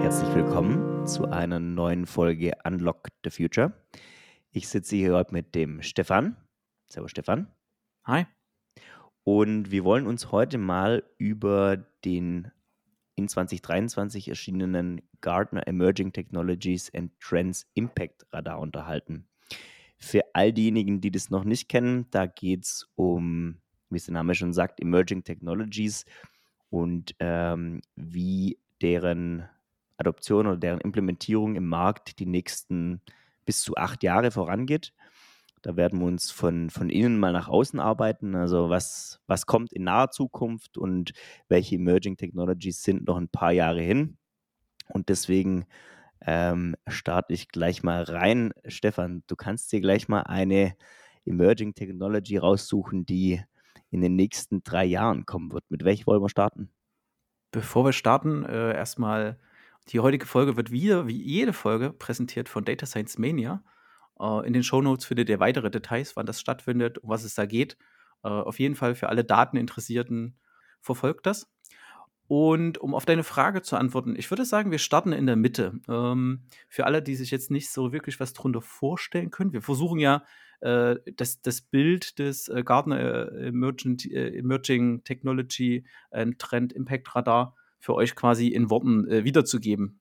Herzlich willkommen zu einer neuen Folge Unlock the Future. Ich sitze hier heute mit dem Stefan. Servus Stefan. Hi. Und wir wollen uns heute mal über den in 2023 erschienenen Gartner Emerging Technologies and Trends Impact Radar unterhalten. Für all diejenigen, die das noch nicht kennen, da geht es um, wie es der Name schon sagt, Emerging Technologies und ähm, wie deren Adoption oder deren Implementierung im Markt die nächsten bis zu acht Jahre vorangeht. Da werden wir uns von, von innen mal nach außen arbeiten. Also was, was kommt in naher Zukunft und welche Emerging Technologies sind noch ein paar Jahre hin. Und deswegen ähm, starte ich gleich mal rein. Stefan, du kannst dir gleich mal eine Emerging Technology raussuchen, die in den nächsten drei Jahren kommen wird. Mit welcher wollen wir starten? Bevor wir starten, äh, erstmal, die heutige Folge wird wieder, wie jede Folge, präsentiert von Data Science Mania. Äh, in den Shownotes findet ihr weitere Details, wann das stattfindet, um was es da geht. Äh, auf jeden Fall für alle Dateninteressierten verfolgt das. Und um auf deine Frage zu antworten, ich würde sagen, wir starten in der Mitte. Ähm, für alle, die sich jetzt nicht so wirklich was drunter vorstellen können, wir versuchen ja, äh, das, das Bild des äh, Gartner äh, Emerging, äh, Emerging Technology Trend Impact Radar für euch quasi in Worten wiederzugeben.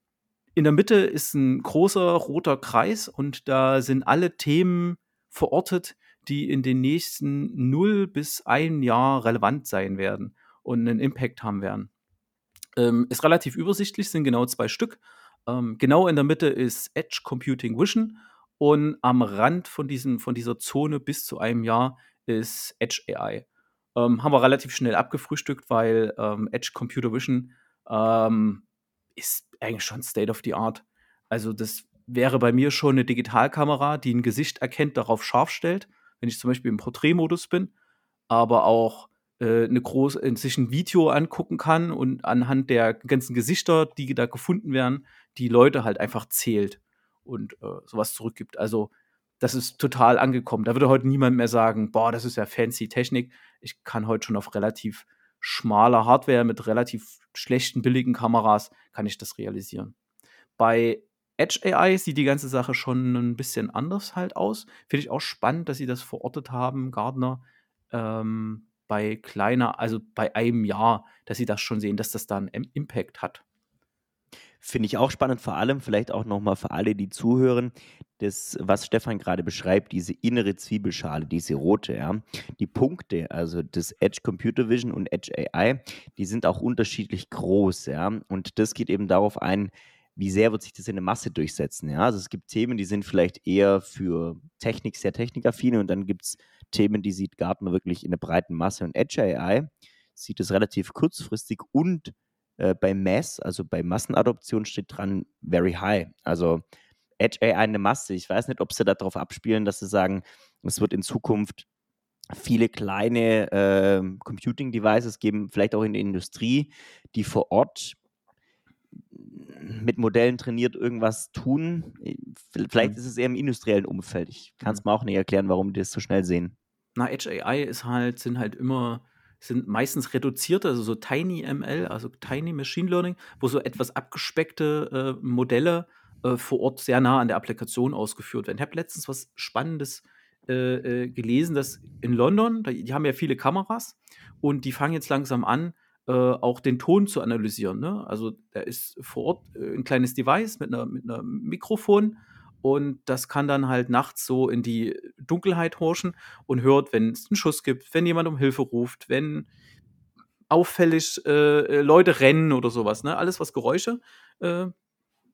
In der Mitte ist ein großer roter Kreis und da sind alle Themen verortet, die in den nächsten 0 bis 1 Jahr relevant sein werden und einen Impact haben werden. Ähm, ist relativ übersichtlich, sind genau zwei Stück. Ähm, genau in der Mitte ist Edge Computing Vision und am Rand von, diesem, von dieser Zone bis zu einem Jahr ist Edge AI. Ähm, haben wir relativ schnell abgefrühstückt, weil ähm, Edge Computer Vision ähm, ist eigentlich schon State of the Art. Also das wäre bei mir schon eine Digitalkamera, die ein Gesicht erkennt, darauf scharf stellt, wenn ich zum Beispiel im Porträtmodus bin, aber auch äh, eine große, äh, sich ein Video angucken kann und anhand der ganzen Gesichter, die da gefunden werden, die Leute halt einfach zählt und äh, sowas zurückgibt. Also das ist total angekommen. Da würde heute niemand mehr sagen, boah, das ist ja fancy Technik. Ich kann heute schon auf relativ schmaler Hardware mit relativ schlechten, billigen Kameras, kann ich das realisieren. Bei Edge AI sieht die ganze Sache schon ein bisschen anders halt aus. Finde ich auch spannend, dass sie das verortet haben, Gardner. Ähm, bei kleiner, also bei einem Jahr, dass sie das schon sehen, dass das da einen Impact hat. Finde ich auch spannend, vor allem vielleicht auch nochmal für alle, die zuhören, das, was Stefan gerade beschreibt, diese innere Zwiebelschale, diese rote, ja, die Punkte, also das Edge Computer Vision und Edge AI, die sind auch unterschiedlich groß, ja, und das geht eben darauf ein, wie sehr wird sich das in der Masse durchsetzen, ja, also es gibt Themen, die sind vielleicht eher für Technik, sehr technikaffine und dann gibt es Themen, die sieht Gartner wirklich in der breiten Masse. Und Edge AI sieht es relativ kurzfristig und äh, bei Mass, also bei Massenadoption, steht dran very high. Also Edge AI eine Masse. Ich weiß nicht, ob sie darauf abspielen, dass sie sagen, es wird in Zukunft viele kleine äh, Computing Devices geben, vielleicht auch in der Industrie, die vor Ort mit Modellen trainiert irgendwas tun. Vielleicht mhm. ist es eher im industriellen Umfeld. Ich kann es mhm. mir auch nicht erklären, warum die das so schnell sehen. Na, Edge AI ist halt, sind halt immer, sind meistens reduzierte, also so Tiny ML, also Tiny Machine Learning, wo so etwas abgespeckte äh, Modelle äh, vor Ort sehr nah an der Applikation ausgeführt werden. Ich habe letztens was Spannendes äh, äh, gelesen, dass in London, die, haben ja viele Kameras und die fangen jetzt langsam an, äh, auch den Ton zu analysieren. Ne? Also da ist vor Ort äh, ein kleines Device mit einer, mit einer Mikrofon und das kann dann halt nachts so in die Dunkelheit horchen und hört, wenn es einen Schuss gibt, wenn jemand um Hilfe ruft, wenn auffällig äh, Leute rennen oder sowas. Ne? Alles, was Geräusche äh,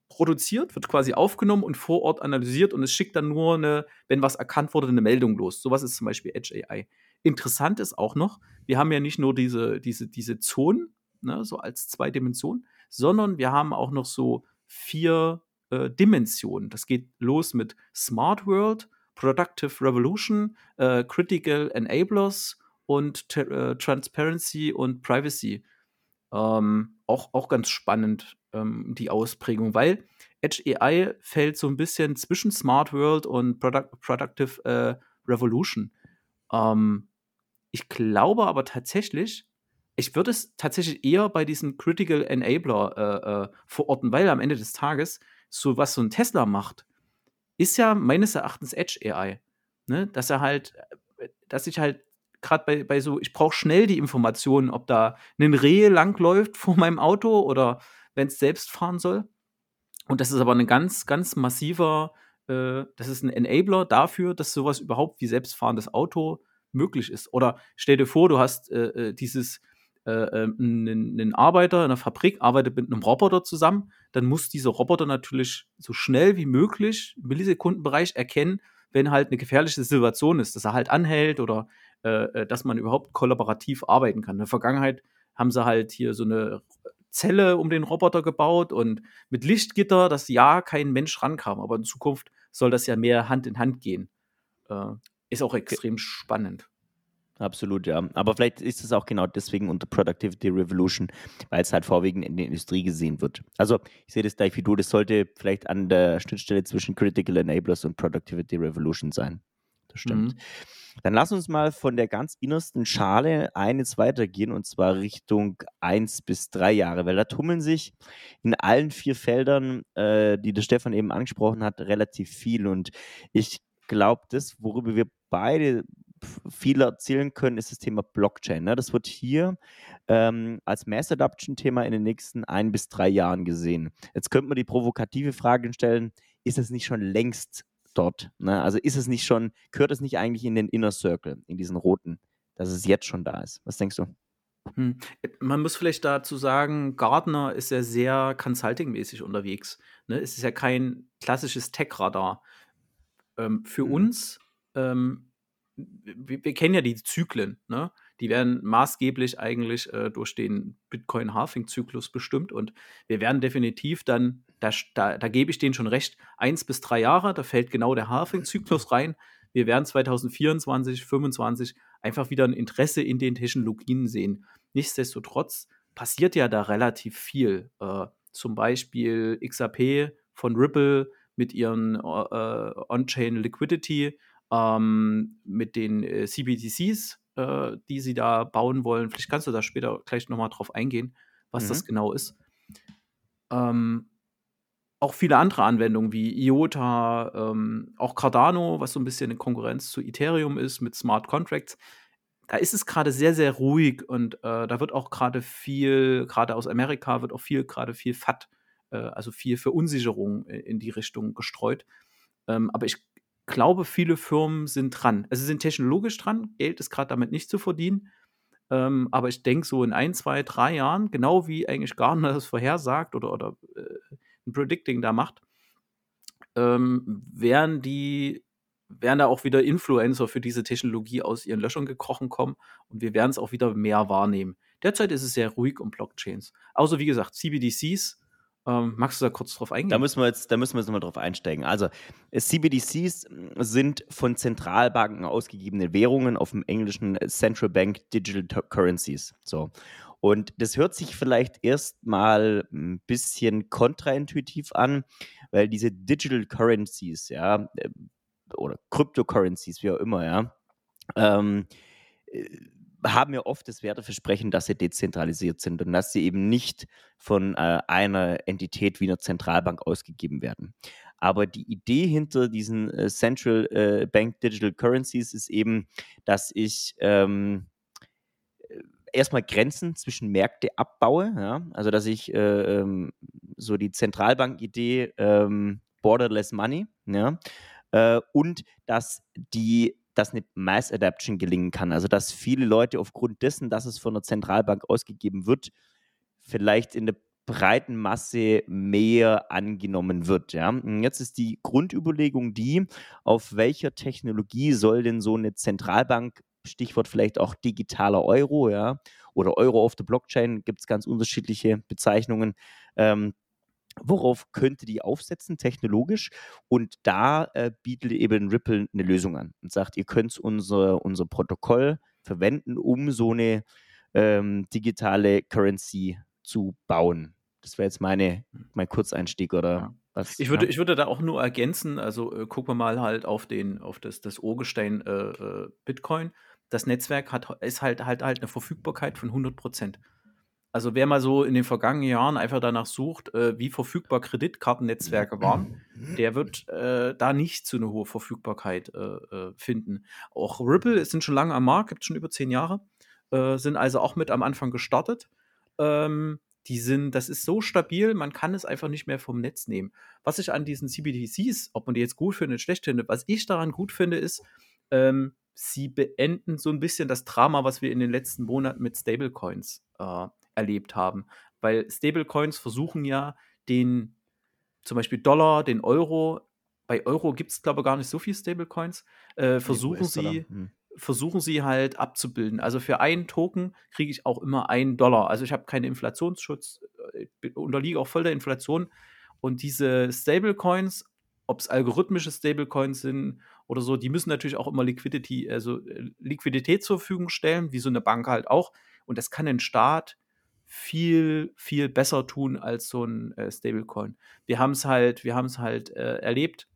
produziert, wird quasi aufgenommen und vor Ort analysiert und es schickt dann nur eine, wenn was erkannt wurde, eine Meldung los. Sowas ist zum Beispiel Edge AI. Interessant ist auch noch, wir haben ja nicht nur diese, diese, diese Zonen, ne, so als zwei Dimensionen, sondern wir haben auch noch so vier äh, Dimensionen. Das geht los mit Smart World, Productive Revolution, äh, Critical Enablers und äh, Transparency und Privacy. Ähm, auch, auch ganz spannend, ähm, die Ausprägung, weil Edge AI fällt so ein bisschen zwischen Smart World und Product, Productive äh, Revolution. Ähm, Ich glaube aber tatsächlich, ich würde es tatsächlich eher bei diesem Critical Enabler äh, äh, verorten, weil am Ende des Tages, so was so ein Tesla macht, ist ja meines Erachtens Edge AI. Ne? Dass er halt, äh, dass ich halt gerade bei, bei so, ich brauche schnell die Informationen, ob da ein Reh langläuft vor meinem Auto oder wenn es selbst fahren soll. Und das ist aber ein ganz, ganz massiver, äh, das ist ein Enabler dafür, dass sowas überhaupt wie selbstfahrendes Auto möglich ist. Oder stell dir vor, du hast äh, äh dieses äh, einen, äh, Arbeiter in einer Fabrik arbeitet mit einem Roboter zusammen, dann muss dieser Roboter natürlich so schnell wie möglich im Millisekundenbereich erkennen, wenn halt eine gefährliche Situation ist, dass er halt anhält oder äh, äh, dass man überhaupt kollaborativ arbeiten kann. In der Vergangenheit haben sie halt hier so eine Zelle um den Roboter gebaut und mit Lichtgitter, dass ja kein Mensch rankam. Aber in Zukunft soll das ja mehr Hand in Hand gehen. Äh, ist auch extrem spannend. Absolut, ja. Aber vielleicht ist es auch genau deswegen unter Productivity Revolution, weil es halt vorwiegend in der Industrie gesehen wird. Also ich sehe das gleich wie du, das sollte vielleicht an der Schnittstelle zwischen Critical Enablers und Productivity Revolution sein. Das stimmt. Mhm. Dann lass uns mal von der ganz innersten Schale eines weitergehen und zwar Richtung eins bis drei Jahre, weil da tummeln sich in allen vier Feldern, äh, die der Stefan eben angesprochen hat, relativ viel. Und ich glaube, das, worüber wir beide viel erzählen können, ist das Thema Blockchain. Ne? Das wird hier ähm, als Mass Adoption-Thema in den nächsten ein bis drei Jahren gesehen. Jetzt könnte man die provokative Frage stellen, ist es nicht schon längst dort? Ne? Also ist es nicht schon, gehört es nicht eigentlich in den Inner Circle, in diesen roten, dass es jetzt schon da ist? Was denkst du? Hm. Man muss vielleicht dazu sagen, Gardner ist ja sehr consulting-mäßig unterwegs. Ne? Es ist ja kein klassisches Tech-Radar. Ähm, für mhm. uns ähm, wir, wir, kennen ja die Zyklen, ne? Die werden maßgeblich eigentlich äh, durch den Bitcoin-Halving-Zyklus bestimmt und wir werden definitiv dann, da, da, da gebe ich denen schon recht, eins bis drei Jahre, da fällt genau der Halving-Zyklus rein. Wir werden 2024, 2025 einfach wieder ein Interesse in den Technologien sehen. Nichtsdestotrotz passiert ja da relativ viel. Äh, zum Beispiel XRP von Ripple mit ihren äh, On-Chain Liquidity ähm, mit den äh, CBDCs, äh, die sie da bauen wollen. Vielleicht kannst du da später gleich nochmal drauf eingehen, was mhm. das genau ist. Ähm, auch viele andere Anwendungen wie IOTA, ähm, auch Cardano, was so ein bisschen in Konkurrenz zu Ethereum ist mit Smart Contracts. Da ist es gerade sehr, sehr ruhig und äh, da wird auch gerade viel, gerade aus Amerika wird auch viel, gerade viel FAT, äh, also viel Verunsicherung in die Richtung gestreut. Ähm, aber ich glaube, viele Firmen sind dran. Also sie sind technologisch dran. Geld ist gerade damit nicht zu verdienen. Ähm, aber ich denke, so in ein, zwei, drei Jahren, genau wie eigentlich Gartner das vorhersagt oder, oder äh, ein Predicting da macht, ähm, werden die werden da auch wieder Influencer für diese Technologie aus ihren Löchern gekrochen kommen und wir werden es auch wieder mehr wahrnehmen. Derzeit ist es sehr ruhig um Blockchains. Außer wie gesagt, CBDCs ähm, magst du da kurz drauf eingehen? Da müssen wir jetzt, da müssen wir jetzt nochmal drauf einsteigen. Also, CBDCs sind von Zentralbanken ausgegebene Währungen auf dem englischen Central Bank Digital Currencies. So. Und das hört sich vielleicht erstmal ein bisschen kontraintuitiv an, weil diese Digital Currencies, ja, äh, oder Cryptocurrencies, wie auch immer, ja, ähm, äh, haben ja oft das Werteversprechen, dass sie dezentralisiert sind und dass sie eben nicht von äh, einer Entität wie einer Zentralbank ausgegeben werden. Aber die Idee hinter diesen äh, Central äh, Bank Digital Currencies ist eben, dass ich ähm, äh, erstmal Grenzen zwischen Märkte abbaue, ja? also dass ich äh, ähm, so die Zentralbank-Idee ähm, Borderless Money, ja? Äh, und dass die dass eine Mass Adaption gelingen kann. Also dass viele Leute aufgrund dessen, dass es von der Zentralbank ausgegeben wird, vielleicht in der breiten Masse mehr angenommen wird. Ja? Und jetzt ist die Grundüberlegung die, auf welcher Technologie soll denn so eine Zentralbank, Stichwort vielleicht auch digitaler Euro, ja, oder Euro auf der Blockchain, gibt es ganz unterschiedliche Bezeichnungen, ähm, worauf könnte die aufsetzen technologisch? Und da äh, bietet eben Ripple eine Lösung an und sagt, ihr könnt unser, unser Protokoll verwenden, um so eine ähm, digitale Currency zu bauen. Das wäre jetzt meine, mein Kurzeinstieg oder ja. was? Ich würde, ja. ich würde da auch nur ergänzen, also äh, gucken wir mal halt auf den, auf das, das Urgestein äh, äh Bitcoin. das Netzwerk hat, ist halt, halt, halt eine Verfügbarkeit von 100 Prozent. Also wer mal so in den vergangenen Jahren einfach danach sucht, äh, wie verfügbar Kreditkartennetzwerke waren, der wird äh, da nicht so eine hohe Verfügbarkeit äh, äh finden. Auch Ripple sind schon lange am Markt, gibt schon über zehn Jahre, äh, sind also auch mit am Anfang gestartet. Ähm, die sind, das ist so stabil, man kann es einfach nicht mehr vom Netz nehmen. Was ich an diesen CBDCs, ob man die jetzt gut findet, schlecht findet, was ich daran gut finde, ist, ähm, sie beenden so ein bisschen das Drama, was wir in den letzten Monaten mit Stablecoins äh, erlebt haben. Weil Stablecoins versuchen ja den, zum Beispiel Dollar, den Euro, bei Euro gibt es, glaube ich, gar nicht so viele Stablecoins, äh, versuchen sie. Hm. Versuchen sie halt abzubilden. Also für einen Token kriege ich auch immer einen Dollar. Also ich habe keinen Inflationsschutz, äh, unterliege auch voll der Inflation. Und diese Stablecoins, ob es algorithmische Stablecoins sind oder so, die müssen natürlich auch immer Liquidity, also äh, Liquidität zur Verfügung stellen, wie so eine Bank halt auch. Und das kann ein Staat viel, viel besser tun als so ein äh, Stablecoin. Wir haben es halt, wir haben es halt äh, erlebt,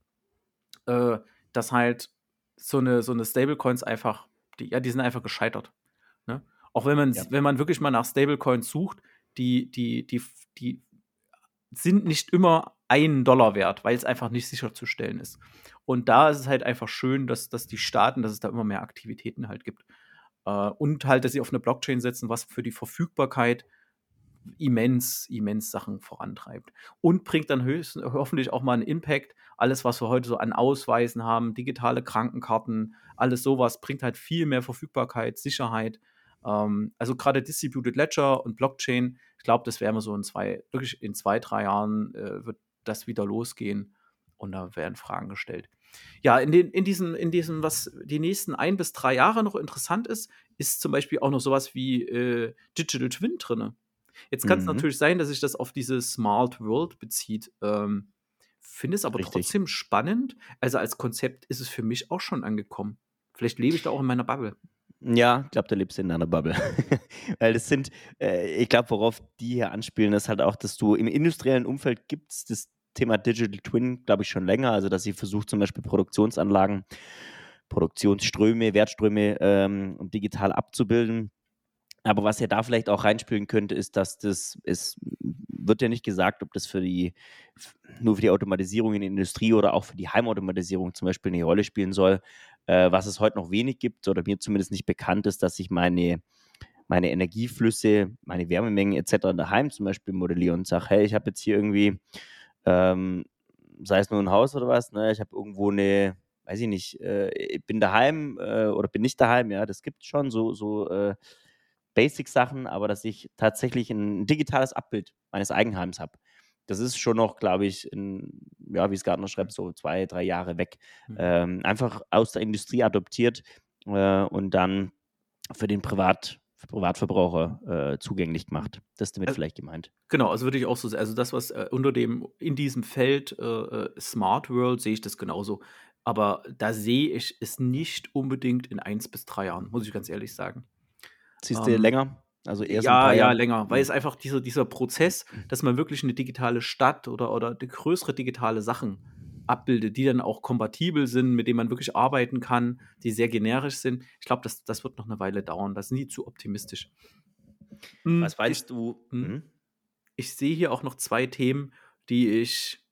äh, dass halt so eine, so eine Stablecoins einfach, die, ja, die sind einfach gescheitert. Ne? Auch wenn man, ja. wenn man wirklich mal nach Stablecoins sucht, die, die, die, die sind nicht immer einen Dollar wert, weil es einfach nicht sicherzustellen ist. Und da ist es halt einfach schön, dass, dass die Staaten, dass es da immer mehr Aktivitäten halt gibt. Äh, und halt, dass sie auf eine Blockchain setzen, was für die Verfügbarkeit immens, immens Sachen vorantreibt. Und bringt dann höchst, hoffentlich auch mal einen Impact. Alles, was wir heute so an Ausweisen haben, digitale Krankenkarten, alles sowas, bringt halt viel mehr Verfügbarkeit, Sicherheit. Ähm, also gerade Distributed Ledger und Blockchain, ich glaube, das werden wir so in zwei, wirklich in zwei, drei Jahren äh, wird das wieder losgehen und da werden Fragen gestellt. Ja, in, den, in, diesem, in diesem, was die nächsten ein bis drei Jahre noch interessant ist, ist zum Beispiel auch noch sowas wie äh, Digital Twin drin. Jetzt kann es mhm. natürlich sein, dass sich das auf diese Smart World bezieht. Ähm, Finde es aber Richtig. trotzdem spannend. Also als Konzept ist es für mich auch schon angekommen. Vielleicht lebe ich da auch in meiner Bubble. Ja, ich glaube, da lebst du in einer Bubble. Weil das sind, äh, ich glaube, worauf die hier anspielen, ist halt auch, dass du im industriellen Umfeld gibt es das Thema Digital Twin, glaube ich, schon länger. Also, dass sie versucht, zum Beispiel Produktionsanlagen, Produktionsströme, Wertströme ähm, digital abzubilden. Aber was ja da vielleicht auch reinspielen könnte, ist, dass das, es wird ja nicht gesagt, ob das für die, nur für die Automatisierung in der Industrie oder auch für die Heimautomatisierung zum Beispiel eine Rolle spielen soll. Äh, was es heute noch wenig gibt oder mir zumindest nicht bekannt ist, dass ich meine, meine Energieflüsse, meine Wärmemengen etc. daheim zum Beispiel modelliere und sage, hey, ich habe jetzt hier irgendwie, ähm, sei es nur ein Haus oder was, ne, ich habe irgendwo eine, weiß ich nicht, äh, ich bin daheim äh, oder bin nicht daheim, ja, das gibt es schon, so, so äh, Basic-Sachen, aber dass ich tatsächlich ein digitales Abbild meines Eigenheims habe. Das ist schon noch, glaube ich, in, ja, wie es Gartner schreibt, so zwei, drei Jahre weg. Mhm. Ähm, einfach aus der Industrie adoptiert äh, und dann für den Privat, für Privatverbraucher äh, zugänglich gemacht. Das ist damit also, vielleicht gemeint. Genau, also würde ich auch so sagen. Also das, was äh, unter dem, in diesem Feld äh, äh, Smart World sehe ich das genauso. Aber da sehe ich es nicht unbedingt in eins bis drei Jahren, muss ich ganz ehrlich sagen. Siehst du ähm, länger? Also erst ja, ja, länger, weil es einfach dieser, dieser Prozess, mhm. dass man wirklich eine digitale Stadt oder, oder größere digitale Sachen abbildet, die dann auch kompatibel sind, mit denen man wirklich arbeiten kann, die sehr generisch sind. Ich glaube, das, das wird noch eine Weile dauern. Das sind die zu optimistisch. Hm, Was weißt ich, du? Mhm. Ich sehe hier auch noch zwei Themen, die ich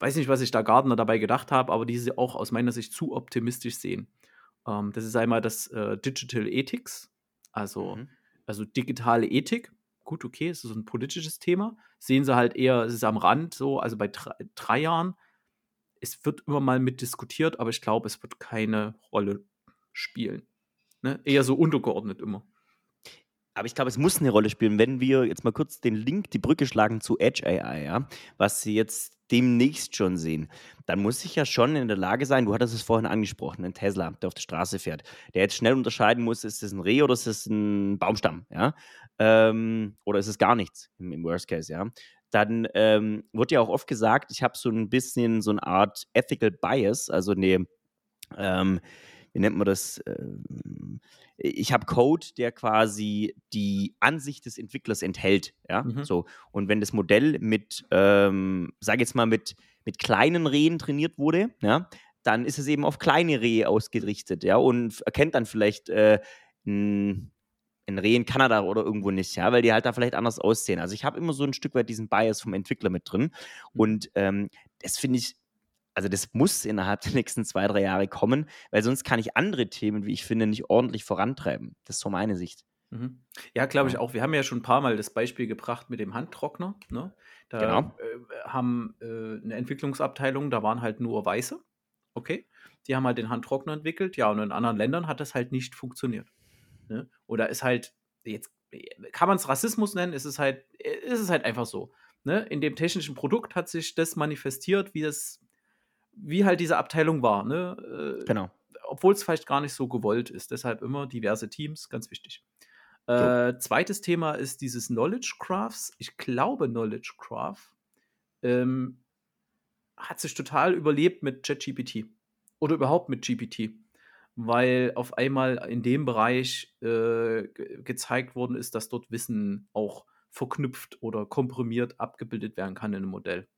weiß nicht, was ich da Gardner dabei gedacht habe, aber die sie auch aus meiner Sicht zu optimistisch sehen. Ähm, das ist einmal das äh, Digital Ethics, also, mhm. also digitale Ethik, gut, okay, es ist ein politisches Thema. Sehen sie halt eher, es ist am Rand so, also bei drei, drei Jahren. Es wird immer mal mit diskutiert, aber ich glaube, es wird keine Rolle spielen. Ne? Eher so untergeordnet immer. Aber ich glaube, es muss eine Rolle spielen, wenn wir jetzt mal kurz den Link, die Brücke schlagen zu Edge AI, ja, was sie jetzt demnächst schon sehen, dann muss ich ja schon in der Lage sein, du hattest es vorhin angesprochen, ein Tesla, der auf der Straße fährt, der jetzt schnell unterscheiden muss, ist es ein Reh oder ist es ein Baumstamm, ja, ähm, oder ist es gar nichts im, im Worst Case, ja. Dann ähm, wird ja auch oft gesagt, ich habe so ein bisschen so eine Art Ethical Bias, also eine, ähm, wie nennt man das? Ähm, ich habe Code, der quasi die Ansicht des Entwicklers enthält. Ja, mhm. so. Und wenn das Modell mit, ähm, sage jetzt mal, mit, mit kleinen Rehen trainiert wurde, ja, dann ist es eben auf kleine Rehe ausgerichtet, ja, und erkennt dann vielleicht äh, ein, ein Reh in Kanada oder irgendwo nicht, ja, weil die halt da vielleicht anders aussehen. Also ich habe immer so ein Stück weit diesen Bias vom Entwickler mit drin. Mhm. Und ähm, das finde ich, also das muss innerhalb der nächsten zwei, drei Jahre kommen, weil sonst kann ich andere Themen, wie ich finde, nicht ordentlich vorantreiben. Das ist so meine Sicht. Mhm. Ja, glaube ich auch. Wir haben ja schon ein paar Mal das Beispiel gebracht mit dem Handtrockner. Ne? Da Genau. äh, haben äh, eine Entwicklungsabteilung, da waren halt nur Weiße. Okay. Die haben halt den Handtrockner entwickelt. Ja, und in anderen Ländern hat das halt nicht funktioniert. Ne? Oder ist halt, jetzt kann man es Rassismus nennen, ist es halt, ist es halt einfach so. Ne? In dem technischen Produkt hat sich das manifestiert, wie das, wie halt diese Abteilung war. Ne? Äh, Genau. obwohl es vielleicht gar nicht so gewollt ist. Deshalb immer diverse Teams, ganz wichtig. Äh, zweites Thema ist dieses Knowledge Crafts. Ich glaube, Knowledge Craft ähm, hat sich total überlebt mit ChatGPT oder überhaupt mit GPT, weil auf einmal in dem Bereich äh, ge gezeigt worden ist, dass dort Wissen auch verknüpft oder komprimiert abgebildet werden kann in einem Modell.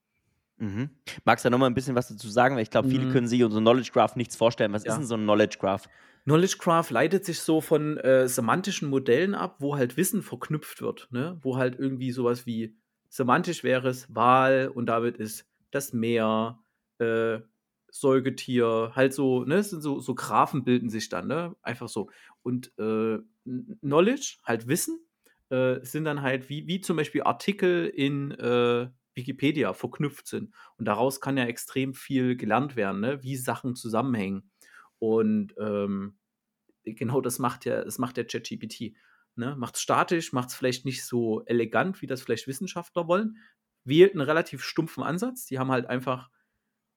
Mhm. Magst du da nochmal ein bisschen was dazu sagen? Weil ich glaube, viele Mhm. können sich unser Knowledge Graph nichts vorstellen. Was Ja. ist denn so ein Knowledge Graph? Knowledge Graph leitet sich so von äh, semantischen Modellen ab, wo halt Wissen verknüpft wird, ne? Wo halt irgendwie sowas wie semantisch wäre es Wahl und damit ist das Meer, äh, Säugetier, halt so, ne? Sind so, so Graphen bilden sich dann, ne? Einfach so. Und äh, Knowledge, halt Wissen, äh, sind dann halt wie, wie zum Beispiel Artikel in äh, Wikipedia verknüpft sind. Und daraus kann ja extrem viel gelernt werden, ne? Wie Sachen zusammenhängen. Und ähm, genau das macht ja, das macht der ChatGPT. Ne? Macht es statisch, macht es vielleicht nicht so elegant, wie das vielleicht Wissenschaftler wollen. Wählt einen relativ stumpfen Ansatz. Die haben halt einfach.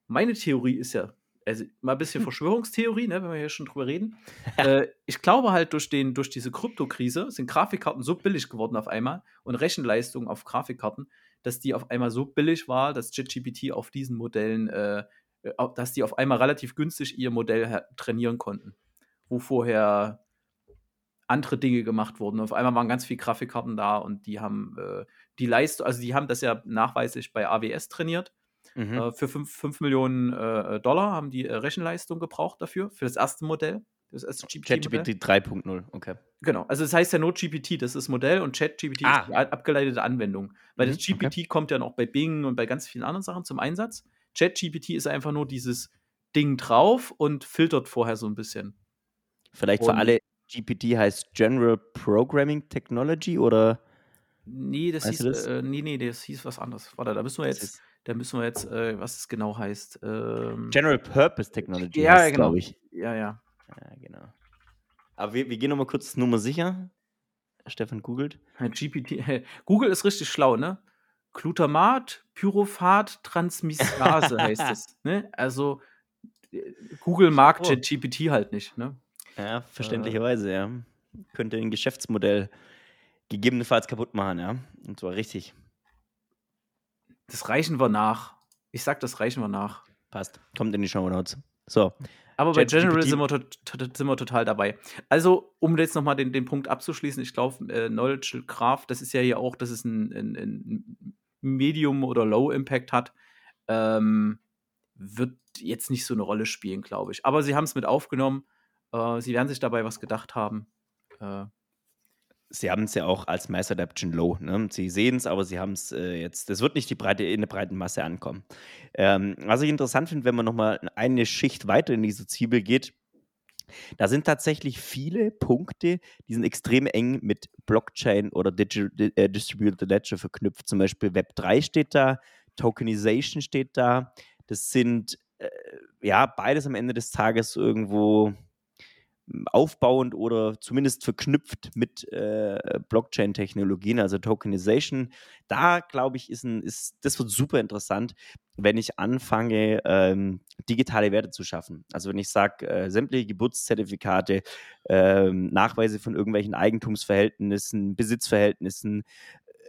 Meine Theorie ist ja, also mal ein bisschen Verschwörungstheorie, ne, wenn wir hier schon drüber reden. äh, ich glaube halt, durch, den, durch diese Kryptokrise sind Grafikkarten so billig geworden auf einmal und Rechenleistung auf Grafikkarten, dass die auf einmal so billig war, dass ChatGPT auf diesen Modellen, äh, dass die auf einmal relativ günstig ihr Modell trainieren konnten. Wo vorher andere Dinge gemacht wurden. Auf einmal waren ganz viele Grafikkarten da und die haben äh, die Leistung, also die haben das ja nachweislich bei AWS trainiert. Mhm. Äh, für 5, Millionen äh, Dollar haben die äh, Rechenleistung gebraucht dafür, für das erste Modell. Das erste. ChatGPT 3.0, okay. Genau, also das heißt ja nur GPT, das ist das Modell und ChatGPT Ah. ist die abgeleitete Anwendung. Weil Mhm, das GPT kommt ja noch bei Bing und bei ganz vielen anderen Sachen zum Einsatz. ChatGPT ist einfach nur dieses Ding drauf und filtert vorher so ein bisschen. Vielleicht für Und- alle, GPT heißt General Programming Technology oder Nee, das Weißt hieß, das? Äh, nee, nee, das hieß was anderes. Warte, da müssen wir jetzt, da müssen wir jetzt, äh, was es genau heißt. Ähm, General Purpose Technology, Ja, genau. glaube ich. ja, ja. Ja, genau. Aber wir, wir gehen nochmal kurz Nummer sicher. Stefan googelt. GPT. Google ist richtig schlau, ne? Glutamat, Pyrophat, Transmisrase heißt es. Ne? Also äh, Google mag Oh. ChatGPT halt nicht, ne? Ja, verständlicherweise, ja. Könnte ein Geschäftsmodell gegebenenfalls kaputt machen, ja. Und zwar richtig. Das reichen wir nach. Ich sag, das reichen wir nach. Passt. Kommt in die Show Notes. So. Aber bei General sind wir, sind wir total dabei. Also, um jetzt nochmal den, den Punkt abzuschließen, ich glaube, äh, Knowledge Graph, das ist ja hier auch, dass es ein, ein, ein Medium oder Low Impact hat, ähm, wird jetzt nicht so eine Rolle spielen, glaube ich. Aber sie haben es mit aufgenommen. Äh, sie werden sich dabei was gedacht haben. Äh, Sie haben es ja auch als Mass Adaption Low. Ne? Sie sehen es, aber sie haben es äh, jetzt. Das wird nicht die breite, in der breiten Masse ankommen. Ähm, was ich interessant finde, wenn man nochmal eine Schicht weiter in diese Zwiebel geht, da sind tatsächlich viele Punkte, die sind extrem eng mit Blockchain oder Digi di- äh, Distributed Ledger verknüpft. Zum Beispiel Web3 steht da, Tokenization steht da. Das sind äh, ja beides am Ende des Tages irgendwo aufbauend oder zumindest verknüpft mit äh, Blockchain-Technologien, also Tokenization. Da glaube ich, ist, ein, ist das wird super interessant, wenn ich anfange, ähm, digitale Werte zu schaffen. Also wenn ich sage, äh, sämtliche Geburtszertifikate, ähm, Nachweise von irgendwelchen Eigentumsverhältnissen, Besitzverhältnissen,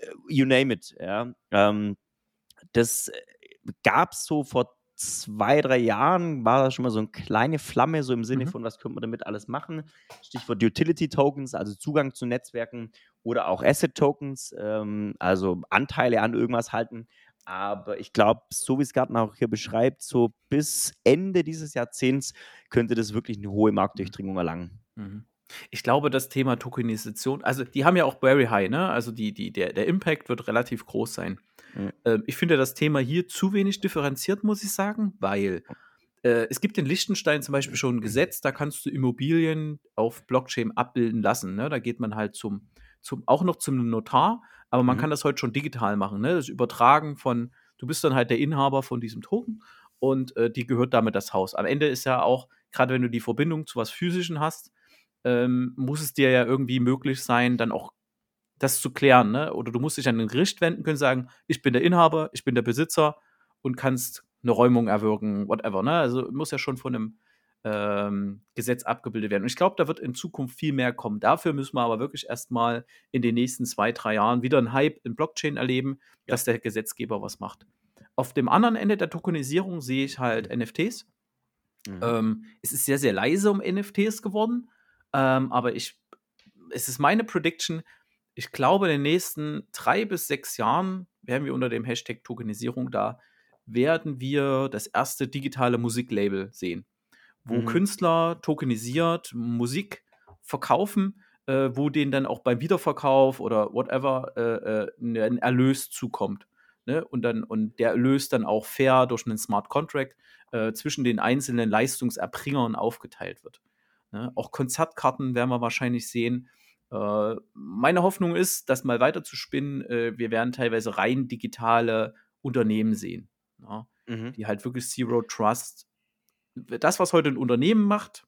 äh, you name it. Ja. Ähm, das gab es so vor zwei, drei Jahren, war da schon mal so eine kleine Flamme, so im Sinne Mhm. von, was könnte man damit alles machen. Stichwort Utility Tokens, also Zugang zu Netzwerken oder auch Asset Tokens, ähm, also Anteile an irgendwas halten. Aber ich glaube, so wie es Gartner auch hier beschreibt, so bis Ende dieses Jahrzehnts könnte das wirklich eine hohe Marktdurchdringung erlangen. Mhm. Ich glaube, das Thema Tokenisation, also die haben ja auch very high, ne? Also die, die, der, der Impact wird relativ groß sein. Mhm. Ähm, ich finde das Thema hier zu wenig differenziert, muss ich sagen, weil äh, es gibt in Liechtenstein zum Beispiel schon ein Gesetz, da kannst du Immobilien auf Blockchain abbilden lassen. Ne? Da geht man halt zum, zum, auch noch zum Notar, aber man Mhm. kann das heute schon digital machen. Ne? Das Übertragen von, du bist dann halt der Inhaber von diesem Token und äh, die gehört damit das Haus. Am Ende ist ja auch, gerade wenn du die Verbindung zu was Physischen hast, ähm, muss es dir ja irgendwie möglich sein, dann auch das zu klären. Ne? Oder du musst dich an ein Gericht wenden können, sagen, ich bin der Inhaber, ich bin der Besitzer und kannst eine Räumung erwirken, whatever. Ne? Also muss ja schon von einem ähm, Gesetz abgebildet werden. Und ich glaube, da wird in Zukunft viel mehr kommen. Dafür müssen wir aber wirklich erstmal in den nächsten zwei, drei Jahren wieder einen Hype in Blockchain erleben, Ja. dass der Gesetzgeber was macht. Auf dem anderen Ende der Tokenisierung sehe ich halt NFTs. Mhm. Ähm, es ist sehr, sehr leise um NFTs geworden, ähm, aber ich, es ist meine Prediction, ich glaube, in den nächsten drei bis sechs Jahren werden wir unter dem Hashtag Tokenisierung da, werden wir das erste digitale Musiklabel sehen, wo Mhm. Künstler tokenisiert Musik verkaufen, äh, wo denen dann auch beim Wiederverkauf oder whatever äh, äh, ein Erlös zukommt. Ne? Und, dann, und der Erlös dann auch fair durch einen Smart Contract äh, zwischen den einzelnen Leistungserbringern aufgeteilt wird. Ne? Auch Konzertkarten werden wir wahrscheinlich sehen. Äh, meine Hoffnung ist, das mal weiter zu spinnen. Äh, wir werden teilweise rein digitale Unternehmen sehen, ja? Mhm. die halt wirklich Zero Trust, das, was heute ein Unternehmen macht,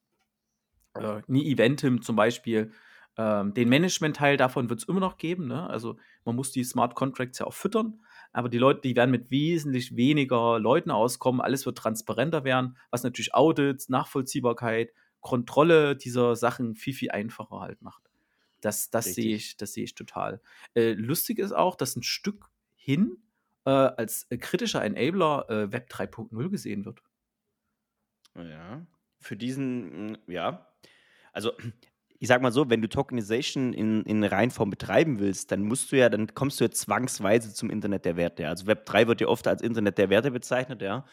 äh, nie Eventim zum Beispiel, ähm, den Management-Teil davon wird es immer noch geben. Ne? Also man muss die Smart Contracts ja auch füttern, aber die Leute, die werden mit wesentlich weniger Leuten auskommen. Alles wird transparenter werden, was natürlich Audits, Nachvollziehbarkeit, Kontrolle dieser Sachen viel, viel einfacher halt macht. Das, das Richtig. sehe ich, das sehe ich total. Äh, lustig ist auch, dass ein Stück hin äh, als äh, kritischer Enabler äh, Web 3.0 gesehen wird. Ja. Für diesen, mm, ja. Also, ich sag mal so, wenn du Tokenization in, in Reinform betreiben willst, dann musst du ja, dann kommst du ja zwangsweise zum Internet der Werte. Also Web 3 wird ja oft als Internet der Werte bezeichnet, ja.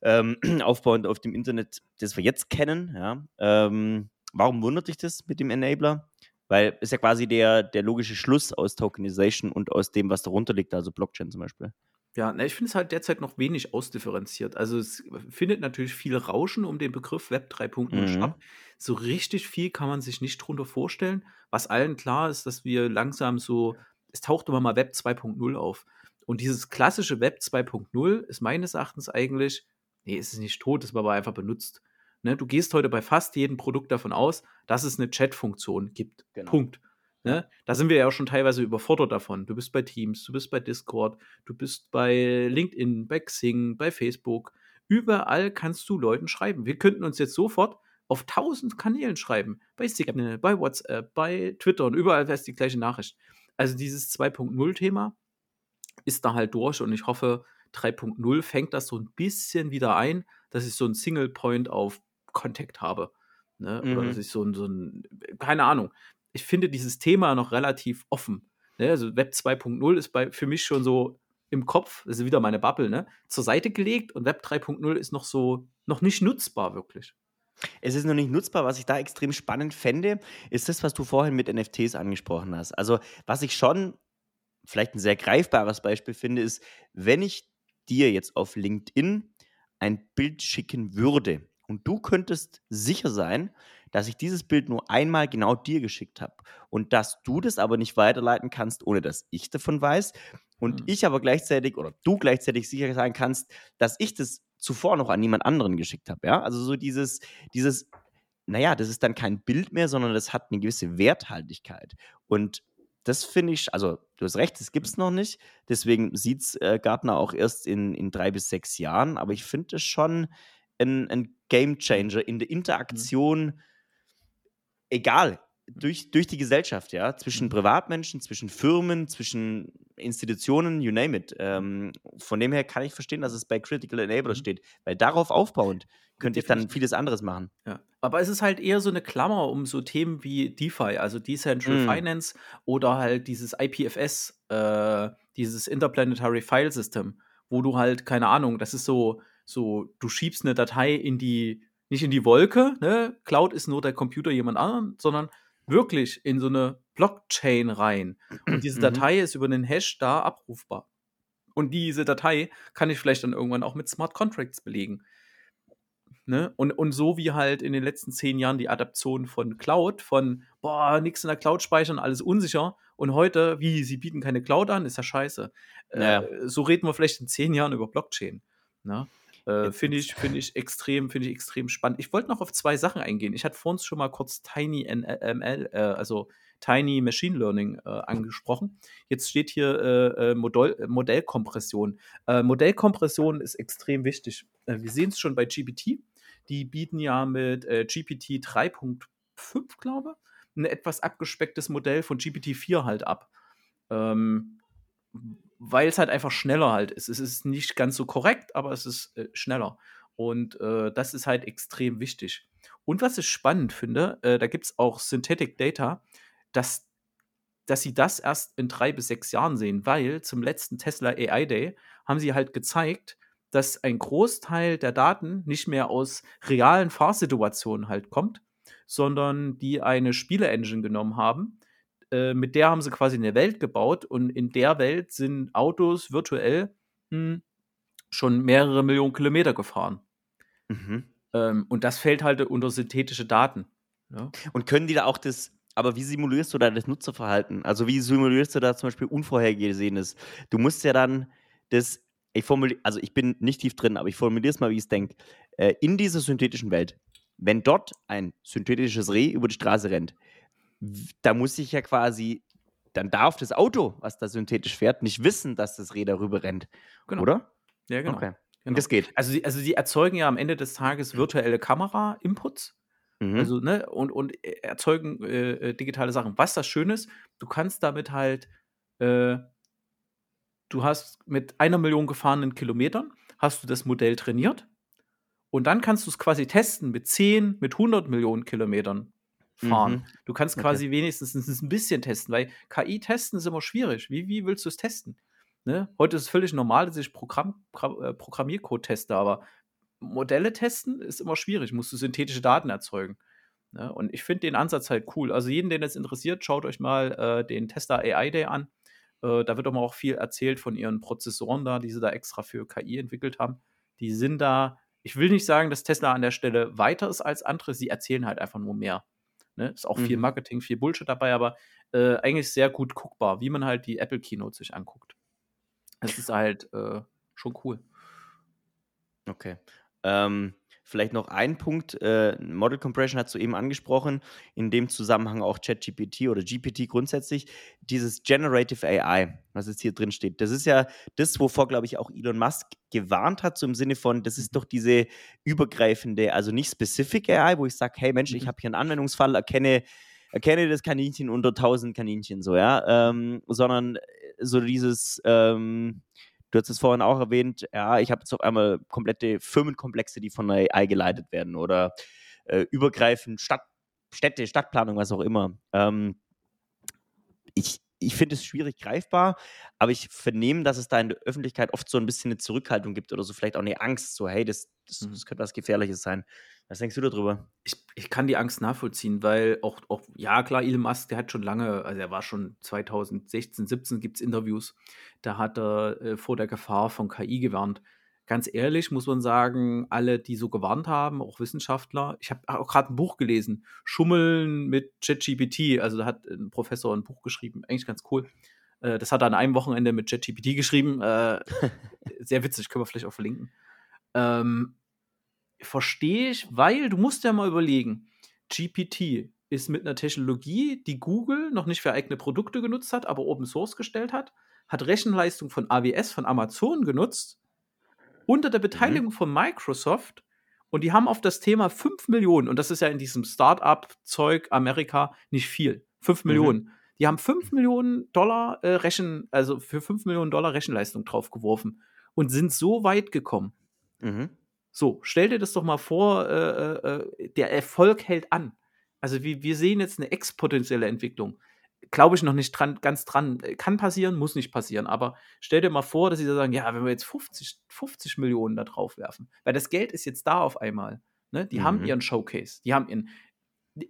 Ähm, aufbauend auf dem Internet, das wir jetzt kennen, ja. Ähm, warum wundert dich das mit dem Enabler? Weil ist ja quasi der, der logische Schluss aus Tokenization und aus dem, was darunter liegt, also Blockchain zum Beispiel. Ja, ich finde es halt derzeit noch wenig ausdifferenziert. Also es findet natürlich viel Rauschen um den Begriff Web 3.0 Mhm. statt. So richtig viel kann man sich nicht drunter vorstellen. Was allen klar ist, dass wir langsam so, es taucht immer mal Web 2.0 auf. Und dieses klassische Web 2.0 ist meines Erachtens eigentlich, nee, es ist nicht tot, es wird aber einfach benutzt. Ne, du gehst heute bei fast jedem Produkt davon aus, dass es eine Chat-Funktion gibt. Genau. Punkt. Ne? Da sind wir ja auch schon teilweise überfordert davon. Du bist bei Teams, du bist bei Discord, du bist bei LinkedIn, bei Xing, bei Facebook. Überall kannst du Leuten schreiben. Wir könnten uns jetzt sofort auf tausend Kanälen schreiben. Bei Signal, bei WhatsApp, bei Twitter und überall wäre es die gleiche Nachricht. Also dieses 2.0-Thema ist da halt durch und ich hoffe, 3.0 fängt das so ein bisschen wieder ein, dass ich so einen Single Point auf Contact habe. Ne? Oder Mhm. dass ich so ein, so ein, keine Ahnung. Ich finde dieses Thema noch relativ offen. Ne? Also Web 2.0 ist bei, für mich schon so im Kopf, das ist wieder meine Bubble, ne? zur Seite gelegt und Web 3.0 ist noch so, noch nicht nutzbar wirklich. Es ist noch nicht nutzbar. Was ich da extrem spannend fände, ist das, was du vorhin mit NFTs angesprochen hast. Also, was ich schon vielleicht ein sehr greifbares Beispiel finde, ist, wenn ich dir jetzt auf LinkedIn ein Bild schicken würde und du könntest sicher sein, dass ich dieses Bild nur einmal genau dir geschickt habe und dass du das aber nicht weiterleiten kannst, ohne dass ich davon weiß und Hm. ich aber gleichzeitig oder du gleichzeitig sicher sein kannst, dass ich das zuvor noch an niemand anderen geschickt habe, ja? Also so dieses dieses naja, das ist dann kein Bild mehr, sondern das hat eine gewisse Werthaltigkeit und das finde ich also, du hast recht, das gibt es noch nicht. Deswegen sieht es äh, Gartner auch erst in in 3 bis 6 Jahren, aber ich finde das schon ein 'n Gamechanger in der Mhm. Interaktion egal, durch durch die Gesellschaft, ja, zwischen Mhm. Privatmenschen, zwischen Firmen, zwischen Institutionen, you name it. Ähm, von dem her kann ich verstehen, dass es bei Critical Enabler Mhm. steht, weil darauf aufbauend könnte ich dann vieles anderes machen. Ja. Aber es ist halt eher so eine Klammer um so Themen wie DeFi, also Decentral Mhm. Finance oder halt dieses IPFS, äh, dieses Interplanetary File System, wo du halt, keine Ahnung, das ist so, so, du schiebst eine Datei in die, nicht in die Wolke, ne? Cloud ist nur der Computer jemand anderen, sondern wirklich in so eine Blockchain rein. Und diese Mhm. Datei ist über einen Hash da abrufbar. Und diese Datei kann ich vielleicht dann irgendwann auch mit Smart Contracts belegen. Ne? Und, und so wie halt in den letzten zehn Jahren die Adaption von Cloud, von boah, nichts in der Cloud speichern, alles unsicher. Und heute, wie, sie bieten keine Cloud an, ist ja scheiße. Ja. Äh, so reden wir vielleicht in zehn Jahren über Blockchain. Ne? Äh, finde ich, finde ich extrem, finde ich extrem spannend. Ich wollte noch auf zwei Sachen eingehen. Ich hatte vorhin schon mal kurz Tiny ML, äh, also Tiny Machine Learning äh, angesprochen. Jetzt steht hier äh, äh, Modell, Modellkompression. Modellkompression ist extrem wichtig. Wir sehen es schon bei GPT. Die bieten ja mit GPT 3.5, glaube ich, ein etwas abgespecktes Modell von GPT-4 halt ab. Ähm, weil es halt einfach schneller halt ist. Es ist nicht ganz so korrekt, aber es ist äh, schneller. Und äh, das ist halt extrem wichtig. Und was ich spannend finde, äh, da gibt es auch Synthetic Data, dass, dass sie das erst in drei bis sechs Jahren sehen, weil zum letzten Tesla AI Day haben sie halt gezeigt, dass ein Großteil der Daten nicht mehr aus realen Fahrsituationen halt kommt, sondern die eine Spiele-Engine genommen haben. Äh, mit der haben sie quasi eine Welt gebaut und in der Welt sind Autos virtuell hm, schon mehrere Millionen Kilometer gefahren. Mhm. Ähm, und das fällt halt unter synthetische Daten. Ja? Und können die da auch das, aber wie simulierst du da das Nutzerverhalten? Also wie simulierst du da zum Beispiel Unvorhergesehenes? Du musst ja dann das, ich formuliere, also ich bin nicht tief drin, aber ich formuliere es mal, wie ich es denke. Äh, in dieser synthetischen Welt, wenn dort ein synthetisches Reh über die Straße rennt, da muss ich ja quasi, dann darf das Auto, was da synthetisch fährt, nicht wissen, dass das Reh darüber rennt. Genau. Oder? Ja, genau. Okay. genau. Und das geht. Also, sie, also sie erzeugen ja am Ende des Tages virtuelle Kamera-Inputs. Mhm. Also, ne, und, und äh, erzeugen äh, äh, digitale Sachen. Was das Schöne ist, du kannst damit halt, äh, du hast mit einer Million gefahrenen Kilometern, hast du das Modell trainiert und dann kannst du es quasi testen mit 10, mit 100 Millionen Kilometern fahren. Mhm. Du kannst Okay. quasi wenigstens ein bisschen testen, weil KI-Testen ist immer schwierig. Wie, wie willst du es testen? Ne? Heute ist es völlig normal, dass ich Programm, Pro- äh, Programmiercode teste, aber Modelle testen ist immer schwierig. Musst du synthetische Daten erzeugen. Ne? Und ich finde den Ansatz halt cool. Also jeden, den das interessiert, schaut euch mal äh, den Tesla AI Day an. Äh, da wird immer auch viel erzählt von ihren Prozessoren da, die sie da extra für KI entwickelt haben. Die sind da, ich will nicht sagen, dass Tesla an der Stelle weiter ist als andere, sie erzählen halt einfach nur mehr. Ne? Ist auch viel Mhm. Marketing, viel Bullshit dabei, aber äh, eigentlich sehr gut guckbar, wie man halt die Apple Keynote sich anguckt. Es ist halt äh, schon cool. Okay. Ähm, vielleicht noch ein Punkt. Äh, Model Compression hast du eben angesprochen. In dem Zusammenhang auch ChatGPT oder GPT grundsätzlich. Dieses Generative AI, was jetzt hier drin steht. Das ist ja das, wovor, glaube ich, auch Elon Musk gewarnt hat, so im Sinne von, das ist doch diese übergreifende, also nicht Specific AI, wo ich sage, hey Mensch, ich Mhm. habe hier einen Anwendungsfall, erkenne, erkenne das Kaninchen unter 1000 Kaninchen, so, ja. Ähm, sondern so dieses, ähm, Du hast es vorhin auch erwähnt, ja, ich habe jetzt auf einmal komplette Firmenkomplexe, die von der AI geleitet werden oder äh, übergreifend Stadt, Städte, Stadtplanung, was auch immer. Ähm, ich ich finde es schwierig greifbar, aber ich vernehme, dass es da in der Öffentlichkeit oft so ein bisschen eine Zurückhaltung gibt oder so vielleicht auch eine Angst, so hey, das, das, Mhm. das könnte was Gefährliches sein. Was denkst du darüber? Ich, ich kann die Angst nachvollziehen, weil auch, auch, ja klar, Elon Musk, der hat schon lange, also er war schon 2016, 17 gibt es Interviews, da hat er äh, vor der Gefahr von KI gewarnt. Ganz ehrlich muss man sagen, alle, die so gewarnt haben, auch Wissenschaftler, ich habe auch gerade ein Buch gelesen, Schummeln mit ChatGPT, also da hat ein Professor ein Buch geschrieben, eigentlich ganz cool. Äh, das hat er an einem Wochenende mit ChatGPT geschrieben, äh, sehr witzig, können wir vielleicht auch verlinken. Ähm, verstehe ich, weil du musst ja mal überlegen, GPT ist mit einer Technologie, die Google noch nicht für eigene Produkte genutzt hat, aber Open Source gestellt hat, hat Rechenleistung von AWS, von Amazon genutzt, unter der Beteiligung von Microsoft und die haben auf das Thema 5 Millionen, und das ist ja in diesem Start-up-Zeug Amerika nicht viel, 5 Mhm. Millionen. Die haben 5 Millionen Dollar äh, Rechen, also für 5 Millionen Dollar Rechenleistung draufgeworfen und sind so weit gekommen. Mhm. So, stell dir das doch mal vor, äh, äh, der Erfolg hält an. Also wir, wir sehen jetzt eine exponentielle Entwicklung. glaube ich noch nicht dran, ganz dran. Kann passieren, muss nicht passieren. Aber stell dir mal vor, dass sie da sagen, ja, wenn wir jetzt 50, 50 Millionen da drauf werfen, weil das Geld ist jetzt da auf einmal. Ne? Die mhm. haben ihren Showcase. Die haben ihren.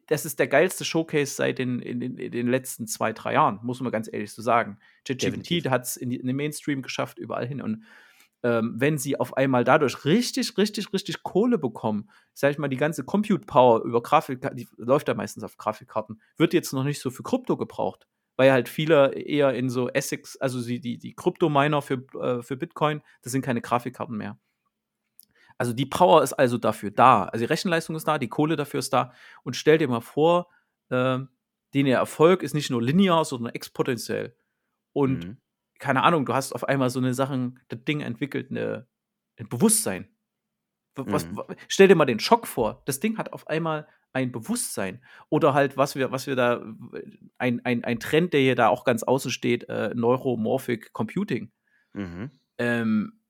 Das ist der geilste Showcase seit den, in, in, in den letzten zwei, drei Jahren, muss man ganz ehrlich so sagen. ChatGPT hat es in, in den Mainstream geschafft, überall hin. Und ähm, wenn sie auf einmal dadurch richtig, richtig, richtig Kohle bekommen, sag ich mal, die ganze Compute Power über Grafik, die läuft ja meistens auf Grafikkarten, wird jetzt noch nicht so für Krypto gebraucht, weil halt viele eher in so Essex, also die Krypto-Miner für, äh, für Bitcoin, das sind keine Grafikkarten mehr. Also die Power ist also dafür da. Also die Rechenleistung ist da, die Kohle dafür ist da. Und stell dir mal vor, äh, den Erfolg ist nicht nur linear, sondern exponentiell. Und mhm keine Ahnung, du hast auf einmal so eine Sachen, das Ding entwickelt eine, ein Bewusstsein. Was, mhm. Stell dir mal den Schock vor. Das Ding hat auf einmal ein Bewusstsein. Oder halt, was wir, was wir da, ein, ein, ein Trend, der hier da auch ganz außen steht, äh, Neuromorphic Computing. Mhm. Ähm,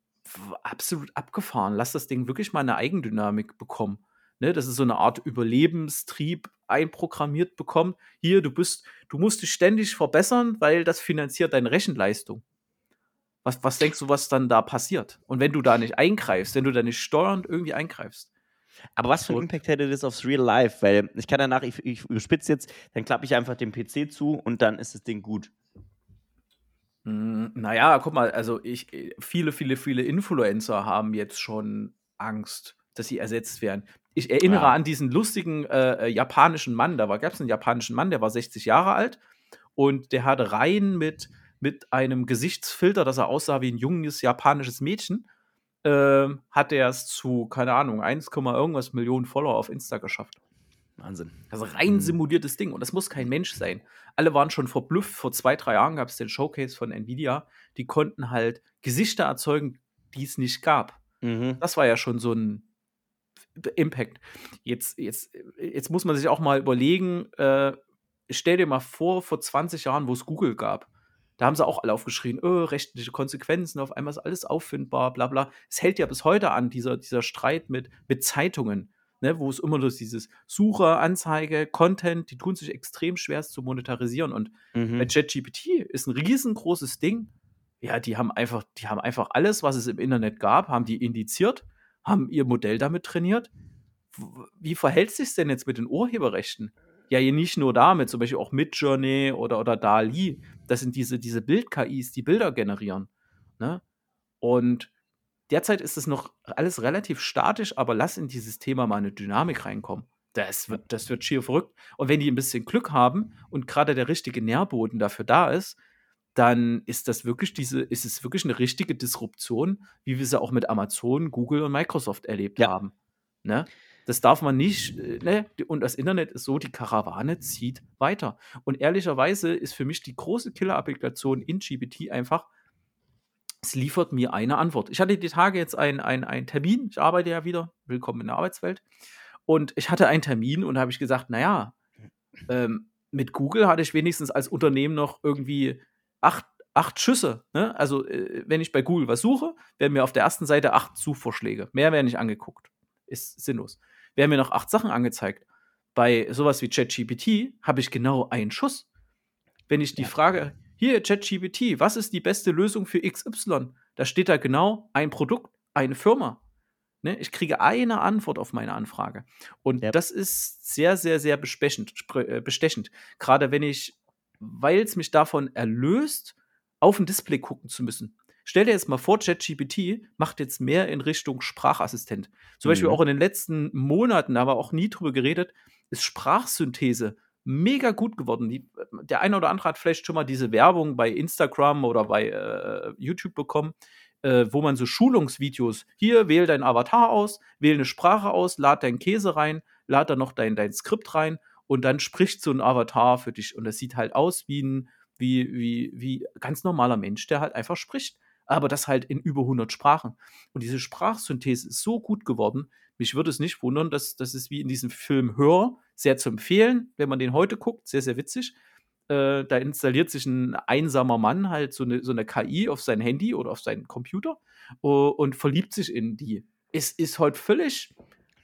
absolut abgefahren. Lass das Ding wirklich mal eine Eigendynamik bekommen. Ne, das ist so eine Art Überlebenstrieb einprogrammiert bekommen. Hier, du bist, du musst dich ständig verbessern, weil das finanziert deine Rechenleistung. Was, was denkst du, was dann da passiert? Und wenn du da nicht eingreifst, wenn du da nicht steuernd irgendwie eingreifst. Aber was für einen Impact hätte das aufs Real Life? Weil ich kann danach, ich, ich überspitze jetzt, dann klappe ich einfach den PC zu und dann ist das Ding gut. Hm, naja, guck mal, also ich, viele, viele, viele Influencer haben jetzt schon Angst, dass sie ersetzt werden. Ich erinnere ja. an diesen lustigen äh, äh japanischen Mann. Da gab es einen japanischen Mann, der war 60 Jahre alt und der hatte Reihen mit, mit einem Gesichtsfilter, dass er aussah wie ein junges japanisches Mädchen. Äh, hat er es zu, keine Ahnung, 1, irgendwas Millionen Follower auf Insta geschafft. Wahnsinn. Also rein mhm. simuliertes Ding. Und das muss kein Mensch sein. Alle waren schon verblüfft. Vor zwei, drei Jahren gab es den Showcase von Nvidia. Die konnten halt Gesichter erzeugen, die es nicht gab. Mhm. Das war ja schon so ein Impact. Jetzt, jetzt, jetzt muss man sich auch mal überlegen, äh, stell dir mal vor, vor 20 Jahren, wo es Google gab. Da haben sie auch alle aufgeschrien, öh, rechtliche Konsequenzen, auf einmal ist alles auffindbar, bla bla. Es hält ja bis heute an, dieser, dieser Streit mit, mit Zeitungen, ne, wo es immer nur dieses Suche, Anzeige, Content, die tun sich extrem schwer, es zu monetarisieren. Und mhm. bei ChatGPT ist ein riesengroßes Ding. Ja, die haben einfach, die haben einfach alles, was es im Internet gab, haben die indiziert haben ihr Modell damit trainiert. Wie verhält sich denn jetzt mit den Urheberrechten? Ja, nicht nur damit, zum Beispiel auch Midjourney oder, oder DALI. Das sind diese, diese Bild-KIs, die Bilder generieren. Ne? Und derzeit ist es noch alles relativ statisch, aber lass in dieses Thema mal eine Dynamik reinkommen. Das wird, das wird schier verrückt. Und wenn die ein bisschen Glück haben und gerade der richtige Nährboden dafür da ist, dann ist das wirklich diese, ist es wirklich eine richtige Disruption, wie wir sie auch mit Amazon, Google und Microsoft erlebt ja. haben. Ne? Das darf man nicht, äh, ne? Und das Internet ist so, die Karawane zieht weiter. Und ehrlicherweise ist für mich die große Killer-Applikation in GPT einfach, es liefert mir eine Antwort. Ich hatte die Tage jetzt einen ein Termin, ich arbeite ja wieder, willkommen in der Arbeitswelt. Und ich hatte einen Termin und habe ich gesagt, naja, ähm, mit Google hatte ich wenigstens als Unternehmen noch irgendwie acht, acht Schüsse. Ne? Also, äh, wenn ich bei Google was suche, werden mir auf der ersten Seite acht Suchvorschläge. Mehr werden nicht angeguckt. Ist sinnlos. Werden mir noch acht Sachen angezeigt. Bei sowas wie ChatGPT habe ich genau einen Schuss. Wenn ich die ja. Frage, hier ChatGPT, was ist die beste Lösung für XY? Da steht da genau ein Produkt, eine Firma. Ne? Ich kriege eine Antwort auf meine Anfrage. Und ja. das ist sehr, sehr, sehr. Äh, bestechend. Gerade wenn ich weil es mich davon erlöst, auf ein Display gucken zu müssen. Stell dir jetzt mal vor, ChatGPT macht jetzt mehr in Richtung Sprachassistent. Zum mhm. Beispiel auch in den letzten Monaten, da haben wir auch nie drüber geredet, ist Sprachsynthese mega gut geworden. Die, der eine oder andere hat vielleicht schon mal diese Werbung bei Instagram oder bei äh, YouTube bekommen, äh, wo man so Schulungsvideos, hier wähl dein Avatar aus, wähl eine Sprache aus, lad deinen Käse rein, lad da noch dein, dein Skript rein und dann spricht so ein Avatar für dich und das sieht halt aus wie ein wie, wie, wie ganz normaler Mensch, der halt einfach spricht. Aber das halt in über 100 Sprachen. Und diese Sprachsynthese ist so gut geworden, mich würde es nicht wundern, dass das ist wie in diesem Film Hör, sehr zu empfehlen, wenn man den heute guckt, sehr, sehr witzig. Äh, da installiert sich ein einsamer Mann halt so eine, so eine KI auf sein Handy oder auf seinen Computer uh, und verliebt sich in die. Es ist heute völlig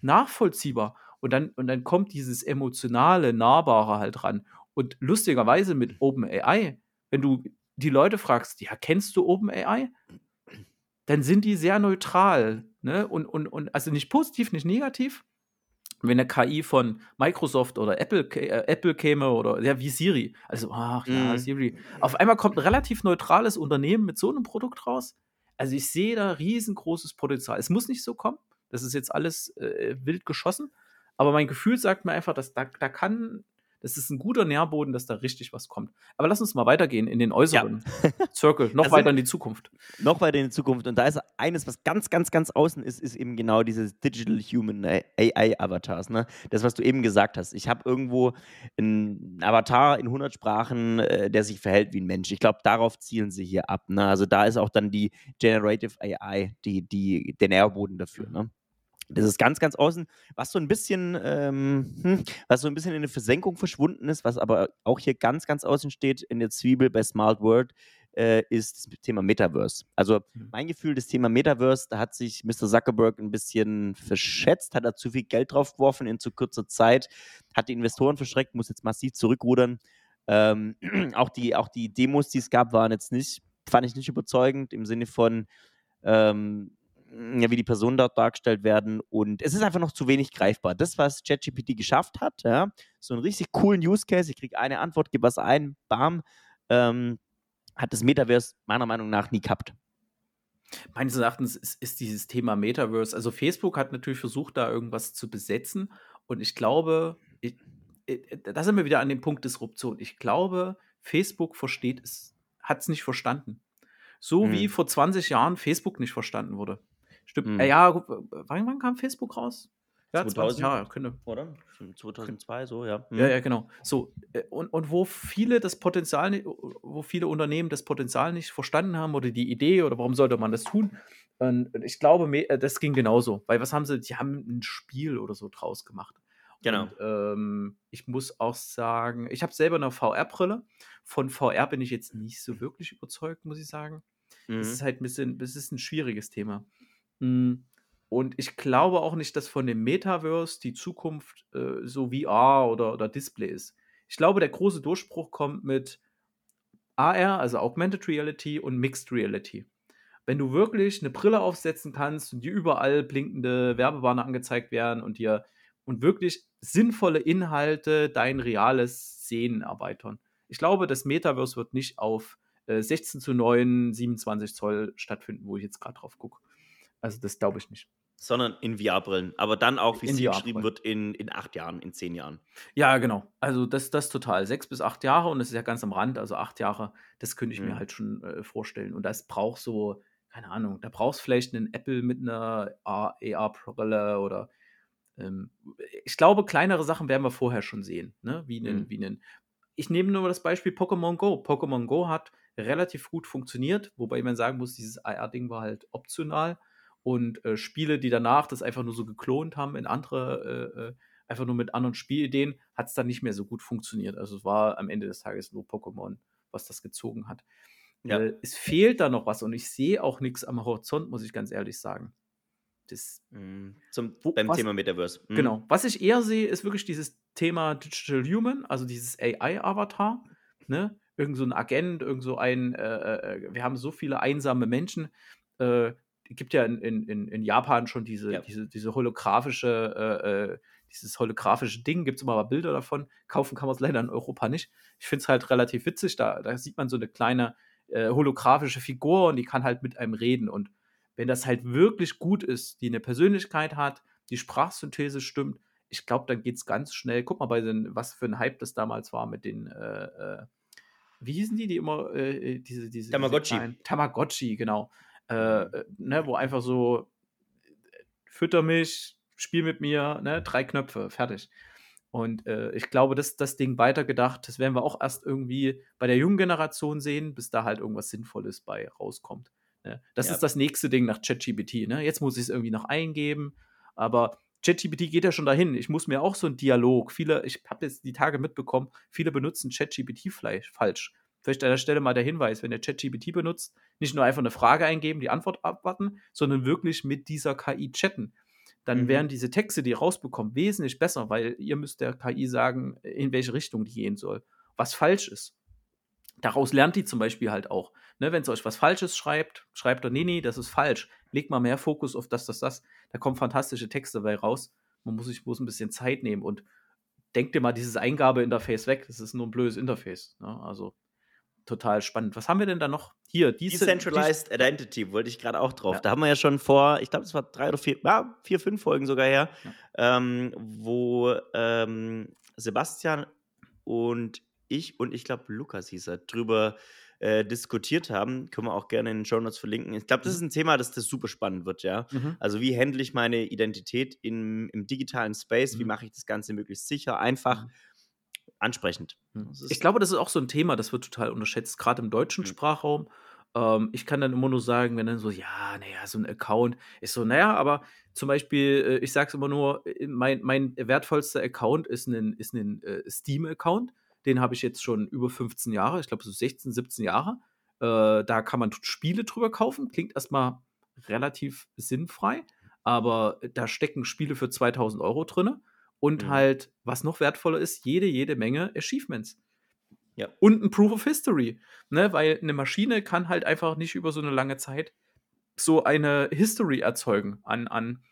nachvollziehbar. Und dann, und dann kommt dieses emotionale, Nahbare halt ran. Und lustigerweise mit OpenAI, wenn du die Leute fragst, ja, kennst du OpenAI? Dann sind die sehr neutral, ne? Und, und, und also nicht positiv, nicht negativ. Wenn eine KI von Microsoft oder Apple, äh, Apple käme oder ja, wie Siri. Also, ach ja, Mhm. Siri. Auf einmal kommt ein relativ neutrales Unternehmen mit so einem Produkt raus. Also ich sehe da riesengroßes Potenzial. Es muss nicht so kommen. Das ist jetzt alles äh, wild geschossen. Aber mein Gefühl sagt mir einfach, dass da, da kann, das ist ein guter Nährboden, dass da richtig was kommt. Aber lass uns mal weitergehen in den äußeren Circle, noch Da weiter in die Zukunft. noch weiter in die Zukunft. Und da ist eines, was ganz, ganz, ganz außen ist, ist eben genau dieses Digital Human AI Avatars. Ne? Das, was du eben gesagt hast. Ich habe irgendwo einen Avatar in 100 Sprachen, äh, der sich verhält wie ein Mensch. Ich glaube, darauf zielen sie hier ab. Ne? Also da ist auch dann die Generative AI die, die, der Nährboden dafür. Ne? Das ist ganz, ganz außen, was so ein bisschen, ähm, hm, was so ein bisschen in eine Versenkung verschwunden ist, was aber auch hier ganz, ganz außen steht in der Zwiebel bei Smart World, äh, ist das Thema Metaverse. Also Mhm. mein Gefühl, das Thema Metaverse, da hat sich Mr. Zuckerberg ein bisschen verschätzt, hat er zu viel Geld drauf geworfen in zu kurzer Zeit, hat die Investoren verschreckt, muss jetzt massiv zurückrudern. Ähm, auch, die, auch die Demos, die es gab, waren jetzt nicht, fand ich nicht überzeugend im Sinne von, ähm, ja, wie die Personen dort dargestellt werden. Und es ist einfach noch zu wenig greifbar. Das, was ChatGPT geschafft hat, ja, so einen richtig coolen Use Case, ich kriege eine Antwort, gebe was ein, bam, ähm, hat das Metaverse meiner Meinung nach nie gehabt. Meines Erachtens ist, ist dieses Thema Metaverse, also Facebook hat natürlich versucht, da irgendwas zu besetzen. Und ich glaube, ich, ich, da sind wir wieder an dem Punkt Disruption. Ich glaube, Facebook versteht es, hat es nicht verstanden. So Mhm. wie vor 20 Jahren Facebook nicht verstanden wurde. Stimmt. Mhm. Äh, ja, wann, wann kam Facebook raus? Ja, 20 2000? Jahre, könnte. Oder? 2002, so, ja. Ja, ja, genau. So, äh, und, und wo viele das Potenzial, wo viele Unternehmen das Potenzial nicht verstanden haben oder die Idee oder warum sollte man das tun? Und ich glaube, äh, das ging genauso. Weil was haben sie? Die haben ein Spiel oder so draus gemacht. Genau. Und, ähm, ich muss auch sagen, ich habe selber eine VR-Brille. Von VR bin ich jetzt nicht so wirklich überzeugt, muss ich sagen. Mhm. Es ist halt ein bisschen, es ist ein schwieriges Thema. Mm, Und ich glaube auch nicht, dass von dem Metaverse die Zukunft äh, so VR oder, oder Display ist. Ich glaube, der große Durchbruch kommt mit AR, also Augmented Reality und Mixed Reality. Wenn du wirklich eine Brille aufsetzen kannst und dir überall blinkende Werbebanner angezeigt werden und dir und wirklich sinnvolle Inhalte dein reales Sehen erweitern. Ich glaube, das Metaverse wird nicht auf äh, 16 zu 9, 27 Zoll stattfinden, wo ich jetzt gerade drauf gucke. Also das glaube ich nicht. Sondern in VR-Brillen. Aber dann auch, wie es geschrieben wird, in, in acht Jahren, in zehn Jahren. Ja, genau. Also das, das total. Sechs bis acht Jahre und das ist ja ganz am Rand, also acht Jahre, das könnte ich mir Mhm. halt schon äh, vorstellen. Und das braucht so, keine Ahnung, da brauchst vielleicht einen Apple mit einer AR-Brille oder ähm, ich glaube, kleinere Sachen werden wir vorher schon sehen, ne? Wie einen, Mhm. wie einen. Ich nehme nur das Beispiel Pokémon Go. Pokémon Go hat relativ gut funktioniert, wobei man sagen muss, dieses AR-Ding war halt optional. Und äh, Spiele, die danach das einfach nur so geklont haben in andere, äh, äh, einfach nur mit anderen Spielideen, hat es dann nicht mehr so gut funktioniert. Also es war am Ende des Tages nur Pokémon, was das gezogen hat. Ja. Äh, es fehlt da noch was und ich sehe auch nichts am Horizont, muss ich ganz ehrlich sagen. Das, Mhm. Zum, Wo- beim was- Thema Metaverse. Mhm. Genau. Was ich eher sehe, ist wirklich dieses Thema Digital Human, also dieses AI-Avatar. Ne? Irgend so ein Agent, irgend so ein, äh, äh, wir haben so viele einsame Menschen. Äh, gibt ja in, in, in Japan schon diese, Ja. diese, diese holographische, äh, äh, dieses holographische Ding, gibt es immer mal Bilder davon. Kaufen kann man es leider in Europa nicht. Ich finde es halt relativ witzig, da, da sieht man so eine kleine äh, holographische Figur und die kann halt mit einem reden. Und wenn das halt wirklich gut ist, die eine Persönlichkeit hat, die Sprachsynthese stimmt, ich glaube, dann geht es ganz schnell. Guck mal, bei den, was für ein Hype das damals war mit den, äh, äh, wie hießen die, die immer, äh, diese, diese. Tamagotchi. Diese Tamagotchi, genau. Äh, äh, ne, wo einfach so, fütter mich, spiel mit mir, ne, drei Knöpfe, fertig. Und äh, ich glaube, dass das Ding weitergedacht, das werden wir auch erst irgendwie bei der jungen Generation sehen, bis da halt irgendwas Sinnvolles bei rauskommt. Ne? Das Ja. ist das nächste Ding nach ChatGPT. Ne? Jetzt muss ich es irgendwie noch eingeben, aber ChatGPT geht ja schon dahin. Ich muss mir auch so einen Dialog. Viele, ich habe jetzt die Tage mitbekommen, viele benutzen ChatGPT vielleicht falsch. Vielleicht an der Stelle mal der Hinweis, wenn ihr ChatGPT benutzt, nicht nur einfach eine Frage eingeben, die Antwort abwarten, sondern wirklich mit dieser KI chatten. Dann Mhm. wären diese Texte, die ihr rausbekommt, wesentlich besser, weil ihr müsst der KI sagen, in welche Richtung die gehen soll. was falsch ist. Daraus lernt die zum Beispiel halt auch. Ne, wenn es euch was Falsches schreibt, schreibt er, nee, nee, das ist falsch. Legt mal mehr Fokus auf das, das, das. Da kommen fantastische Texte dabei raus. Man muss sich bloß ein bisschen Zeit nehmen und denkt dir mal dieses Eingabeinterface weg. Das ist nur ein blödes Interface. Ne? Also total spannend. Was haben wir denn da noch? Hier, diese, Decentralized dies Identity wollte ich gerade auch drauf. Ja. Da haben wir ja schon vor, ich glaube, es war drei oder vier, ja, vier, fünf Folgen sogar her, ja. ähm, wo ähm, Sebastian und ich und ich glaube, Lukas hieß er, drüber äh, diskutiert haben. Können wir auch gerne in den Show Notes verlinken. Ich glaube, das ist mhm. ein Thema, das, das super spannend wird, ja. Mhm. Also, wie handle ich meine Identität im, im digitalen Space? Mhm. Wie mache ich das Ganze möglichst sicher, einfach, mhm. Ansprechend? Mhm. Ich glaube, das ist auch so ein Thema, das wird total unterschätzt, gerade im deutschen mhm. Sprachraum. Ähm, ich kann dann immer nur sagen, wenn dann so, ja, naja, so ein Account ist so, naja, aber zum Beispiel, äh, ich sage es immer nur, äh, mein, mein wertvollster Account ist ein, ist ein äh, Steam-Account den habe ich jetzt schon über 15 Jahre, ich glaube so 16, 17 Jahre. Äh, da kann man Spiele drüber kaufen. Klingt erstmal relativ sinnfrei, aber da stecken Spiele für 2000 Euro drin. Und mhm. halt, was noch wertvoller ist, jede, jede Menge Achievements. Ja. Und ein Proof of History. Ne? Weil eine Maschine kann halt einfach nicht über so eine lange Zeit so eine History erzeugen an, an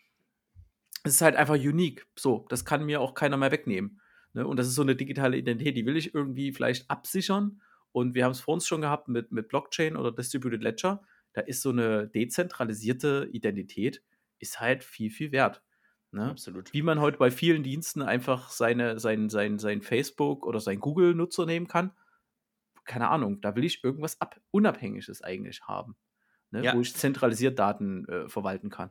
es ist halt einfach unique. So, das kann mir auch keiner mehr wegnehmen. Ne? Und das ist so eine digitale Identität, die will ich irgendwie vielleicht absichern. Und wir haben es vor uns schon gehabt mit, mit Blockchain oder Distributed Ledger. Da ist so eine dezentralisierte Identität, ist halt viel, viel wert. Ne? Absolut. Wie man heute bei vielen Diensten einfach seine, sein, sein, sein Facebook oder sein Google-Nutzer nehmen kann. Keine Ahnung, da will ich irgendwas ab Unabhängiges eigentlich haben, ne? ja. wo ich zentralisiert Daten äh, verwalten kann.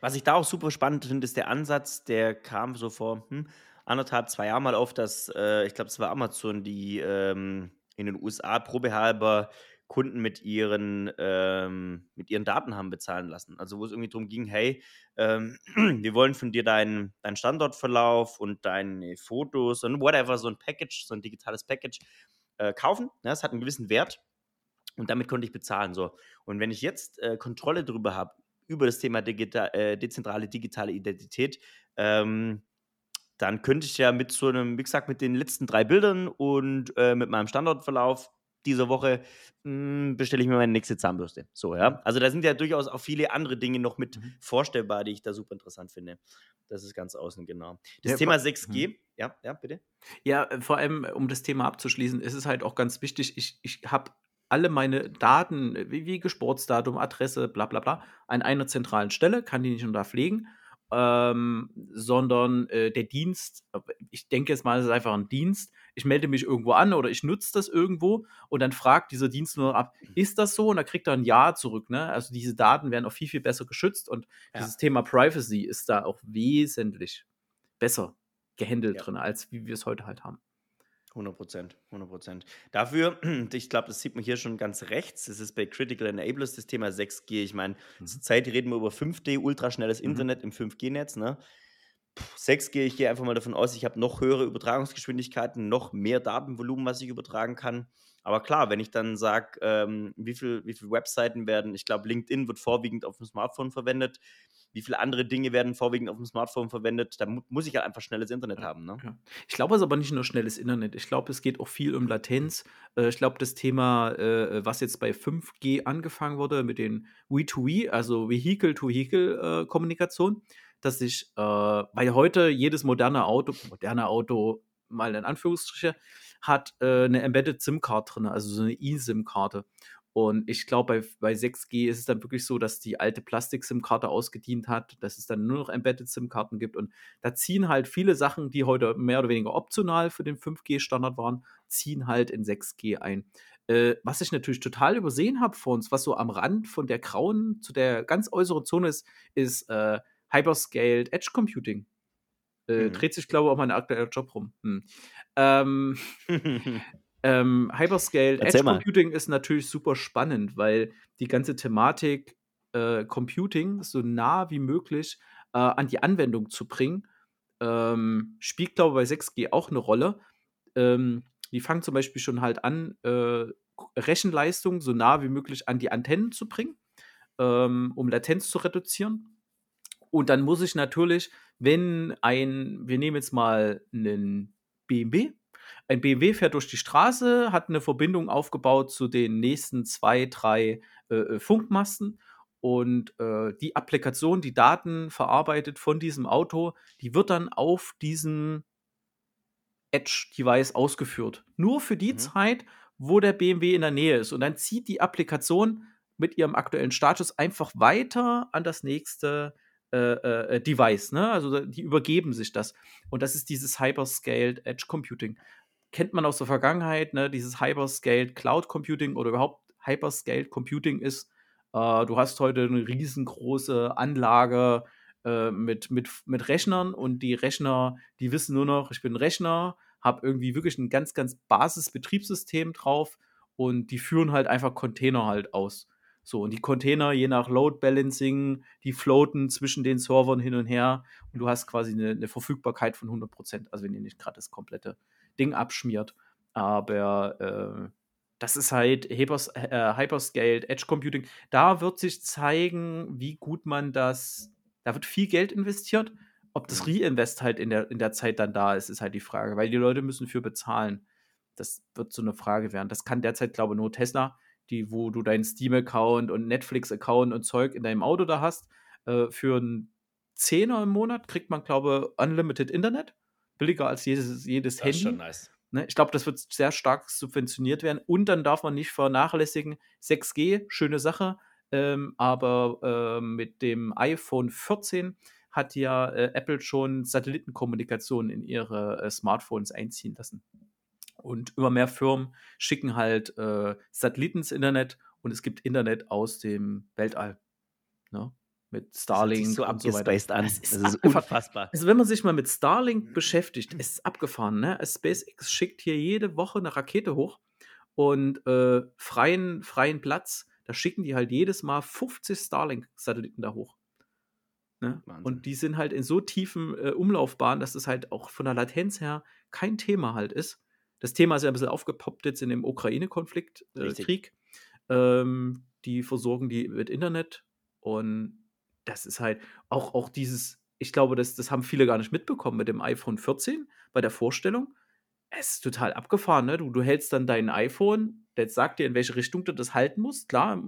Was ich da auch super spannend finde, ist der Ansatz, der kam so vor, hm, anderthalb, zwei Jahre mal auf, dass, äh, ich glaube, es war Amazon, die ähm, in den USA probehalber Kunden mit ihren, ähm, mit ihren Daten haben bezahlen lassen. Also wo es irgendwie darum ging, hey, ähm, wir wollen von dir deinen dein Standortverlauf und deine Fotos und whatever, so ein Package, so ein digitales Package äh, kaufen. Ja, das hat einen gewissen Wert und damit konnte ich bezahlen. So. Und wenn ich jetzt äh, Kontrolle darüber habe, über das Thema digital, äh, dezentrale digitale Identität, ähm, dann könnte ich ja mit so einem, wie gesagt, mit den letzten drei Bildern und äh, mit meinem Standortverlauf dieser Woche hm, bestelle ich mir meine nächste Zahnbürste. So, ja. Also da sind ja durchaus auch viele andere Dinge noch mit mhm. vorstellbar, die ich da super interessant finde. Das ist ganz außen, genau. Das ja, Thema 6G, mhm. ja, ja, bitte. Ja, äh, vor allem, um das Thema abzuschließen, ist es halt auch ganz wichtig, ich, ich habe alle meine Daten, wie, wie Geburtsdatum, Adresse, bla bla bla, an einer zentralen Stelle, kann die nicht nur da pflegen ähm, sondern äh, der Dienst, äh, ich denke jetzt mal, es ist einfach ein Dienst. Ich melde mich irgendwo an oder ich nutze das irgendwo und dann fragt dieser Dienst nur ab, mhm. ist das so? Und dann kriegt er ein Ja zurück. Ne? Also diese Daten werden auch viel, viel besser geschützt und ja. dieses Thema Privacy ist da auch wesentlich besser gehandelt ja. drin, als wie wir es heute halt haben. 100 Prozent, 100 Prozent. Dafür, ich glaube, das sieht man hier schon ganz rechts, das ist bei Critical Enablers das Thema 6G. Ich meine, mhm. zurzeit reden wir über 5D, ultraschnelles mhm. Internet im 5G-Netz. Ne? 6G, ich gehe einfach mal davon aus, ich habe noch höhere Übertragungsgeschwindigkeiten, noch mehr Datenvolumen, was ich übertragen kann. Aber klar, wenn ich dann sage, ähm, wie viele wie viel Webseiten werden, ich glaube, LinkedIn wird vorwiegend auf dem Smartphone verwendet, wie viele andere Dinge werden vorwiegend auf dem Smartphone verwendet, da mu muss ich ja einfach schnelles Internet ja, haben. Ne? Ja. Ich glaube, es ist aber nicht nur schnelles Internet. Ich glaube, es geht auch viel um Latenz. Äh, ich glaube, das Thema, äh, was jetzt bei 5G angefangen wurde mit den V2V, also Vehicle-to-Vehicle-Kommunikation, dass ich, äh, weil heute jedes moderne Auto, moderne Auto mal in Anführungsstriche, hat äh, eine Embedded SIM-Card drin, also so eine eSIM-Karte. Und ich glaube, bei, bei 6G ist es dann wirklich so, dass die alte Plastik-SIM-Karte ausgedient hat, dass es dann nur noch Embedded-SIM-Karten gibt. Und da ziehen halt viele Sachen, die heute mehr oder weniger optional für den 5G-Standard waren, ziehen halt in 6G ein. Äh, was ich natürlich total übersehen habe vor uns, was so am Rand von der grauen zu der ganz äußeren Zone ist, ist äh, Hyperscaled Edge Computing. Äh, mhm. Dreht sich, glaube ich, auch mein aktueller Job rum. Hm. Ähm, Ähm, Hyperscale Edge mal. Computing ist natürlich super spannend, weil die ganze Thematik äh, Computing so nah wie möglich äh, an die Anwendung zu bringen, ähm, spielt, glaube ich, bei 6G auch eine Rolle. Ähm, die fangen zum Beispiel schon halt an, äh, Rechenleistung so nah wie möglich an die Antennen zu bringen, ähm, um Latenz zu reduzieren. Und dann muss ich natürlich, wenn ein, wir nehmen jetzt mal einen BMW, Ein BMW fährt durch die Straße, hat eine Verbindung aufgebaut zu den nächsten zwei, drei äh, äh Funkmasten und äh, die Applikation, die Daten verarbeitet von diesem Auto, die wird dann auf diesem Edge-Device ausgeführt. Nur für die mhm. Zeit, wo der BMW in der Nähe ist. Und dann zieht die Applikation mit ihrem aktuellen Status einfach weiter an das nächste äh, äh, Device. Ne? Also die übergeben sich das. Und das ist dieses Hyperscaled Edge Computing. Kennt man aus der Vergangenheit, ne? dieses Hyperscaled Cloud Computing oder überhaupt Hyperscaled Computing ist, äh, du hast heute eine riesengroße Anlage äh, mit, mit, mit Rechnern und die Rechner, die wissen nur noch, ich bin Rechner, habe irgendwie wirklich ein ganz, ganz Basis-Betriebssystem drauf und die führen halt einfach Container halt aus. So, und die Container, je nach Load Balancing, die floaten zwischen den Servern hin und her und du hast quasi eine, eine Verfügbarkeit von 100%, also wenn ihr nicht gerade das komplette Ding abschmiert. Aber äh, das ist halt Hypers, äh, Hyperscaled Edge Computing. Da wird sich zeigen, wie gut man das, da wird viel Geld investiert. Ob das mhm. Reinvest halt in der, in der Zeit dann da ist, ist halt die Frage, weil die Leute müssen für bezahlen. Das wird so eine Frage werden. Das kann derzeit, glaube ich, nur Tesla die, wo du deinen Steam-Account und Netflix-Account und Zeug in deinem Auto da hast. Äh, für einen Zehner im Monat kriegt man, glaube ich, Unlimited Internet. Billiger als jedes, jedes das Handy. Ist schon nice. Ne? Ich glaube, das wird sehr stark subventioniert werden. Und dann darf man nicht vernachlässigen, 6G, schöne Sache. Ähm, aber äh, mit dem iPhone 14 hat ja äh, Apple schon Satellitenkommunikation in ihre äh, Smartphones einziehen lassen. Und immer mehr Firmen schicken halt äh, Satelliten ins Internet und es gibt Internet aus dem Weltall. Ne? Mit Starlink. Das so und so weiter. an. Das ist, das ist unfassbar. Also, wenn man sich mal mit Starlink beschäftigt, ist es abgefahren. Ne? SpaceX schickt hier jede Woche eine Rakete hoch und äh, freien, freien Platz. Da schicken die halt jedes Mal 50 Starlink-Satelliten da hoch. Ne? Und die sind halt in so tiefen äh, Umlaufbahnen, dass es halt auch von der Latenz her kein Thema halt ist. Das Thema ist ja ein bisschen aufgepoppt jetzt in dem Ukraine-Konflikt, äh, Krieg. Ähm, die versorgen die mit Internet und das ist halt auch, auch dieses, ich glaube, das, das haben viele gar nicht mitbekommen mit dem iPhone 14 bei der Vorstellung. Es ist total abgefahren, ne? Du, du hältst dann dein iPhone, der sagt dir, in welche Richtung du das halten musst. Klar,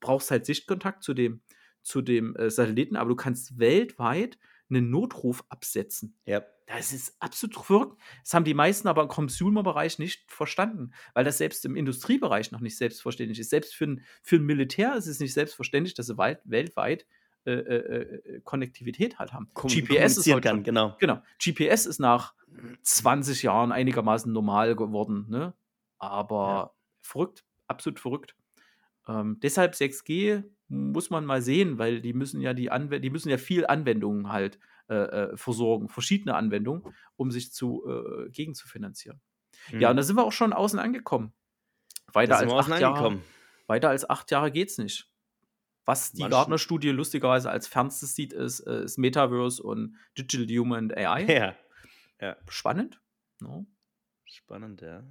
brauchst halt Sichtkontakt zu dem, zu dem äh, Satelliten, aber du kannst weltweit einen Notruf absetzen. Ja. Das ist absolut verrückt. Das haben die meisten aber im Consumer-Bereich nicht verstanden, weil das selbst im Industriebereich noch nicht selbstverständlich ist. Selbst für ein, für ein Militär ist es nicht selbstverständlich, dass sie weit, weltweit äh, äh, äh Konnektivität halt haben. Kom GPS ist kann, genau. genau. GPS ist nach 20 Jahren einigermaßen normal geworden, ne? Aber ja. verrückt, absolut verrückt. Ähm, deshalb 6G muss man mal sehen, weil die müssen ja die Anw die müssen ja viel Anwendungen halt äh, äh, versorgen, verschiedene Anwendungen, um sich zu äh, gegenzufinanzieren. Mhm. Ja, und da sind wir auch schon außen angekommen. Weiter als acht Jahre. Weiter als acht Jahre geht's nicht. Was die Gartner-Studie lustigerweise als fernstes sieht, ist, äh, ist Metaverse und Digital Human AI. Ja. ja. Spannend. No. Spannend, ja.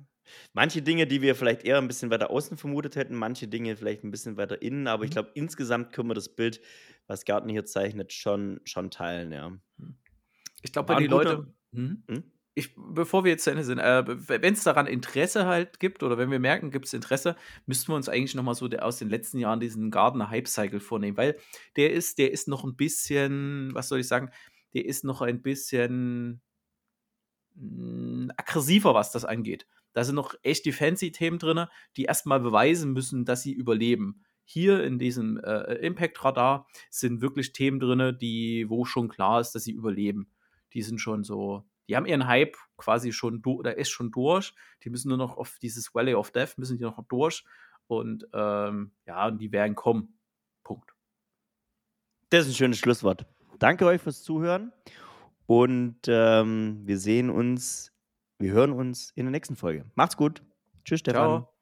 Manche Dinge, die wir vielleicht eher ein bisschen weiter außen vermutet hätten, manche Dinge vielleicht ein bisschen weiter innen, aber mhm. ich glaube, insgesamt können wir das Bild, was Gartner hier zeichnet, schon, schon teilen, ja. Hm. Ich glaube, wenn die Leute. Hm? Hm? Ich, bevor wir jetzt zu Ende sind, äh, wenn es daran Interesse halt gibt oder wenn wir merken, gibt es Interesse, müssten wir uns eigentlich nochmal so der, aus den letzten Jahren diesen Gardener Hype Cycle vornehmen, weil der ist, der ist noch ein bisschen, was soll ich sagen, der ist noch ein bisschen mh, aggressiver, was das angeht. Da sind noch echt die fancy Themen drin, die erstmal beweisen müssen, dass sie überleben. Hier in diesem äh, Impact-Radar sind wirklich Themen drin, die, wo schon klar ist, dass sie überleben. Die sind schon so, die haben ihren Hype quasi schon, oder ist schon durch. Die müssen nur noch auf dieses Valley of Death, müssen die noch durch. Und ähm, ja, und die werden kommen. Punkt. Das ist ein schönes Schlusswort. Danke euch fürs Zuhören. Und ähm, wir sehen uns wir hören uns in der nächsten Folge. Macht's gut. Tschüss, Stefan. Ciao.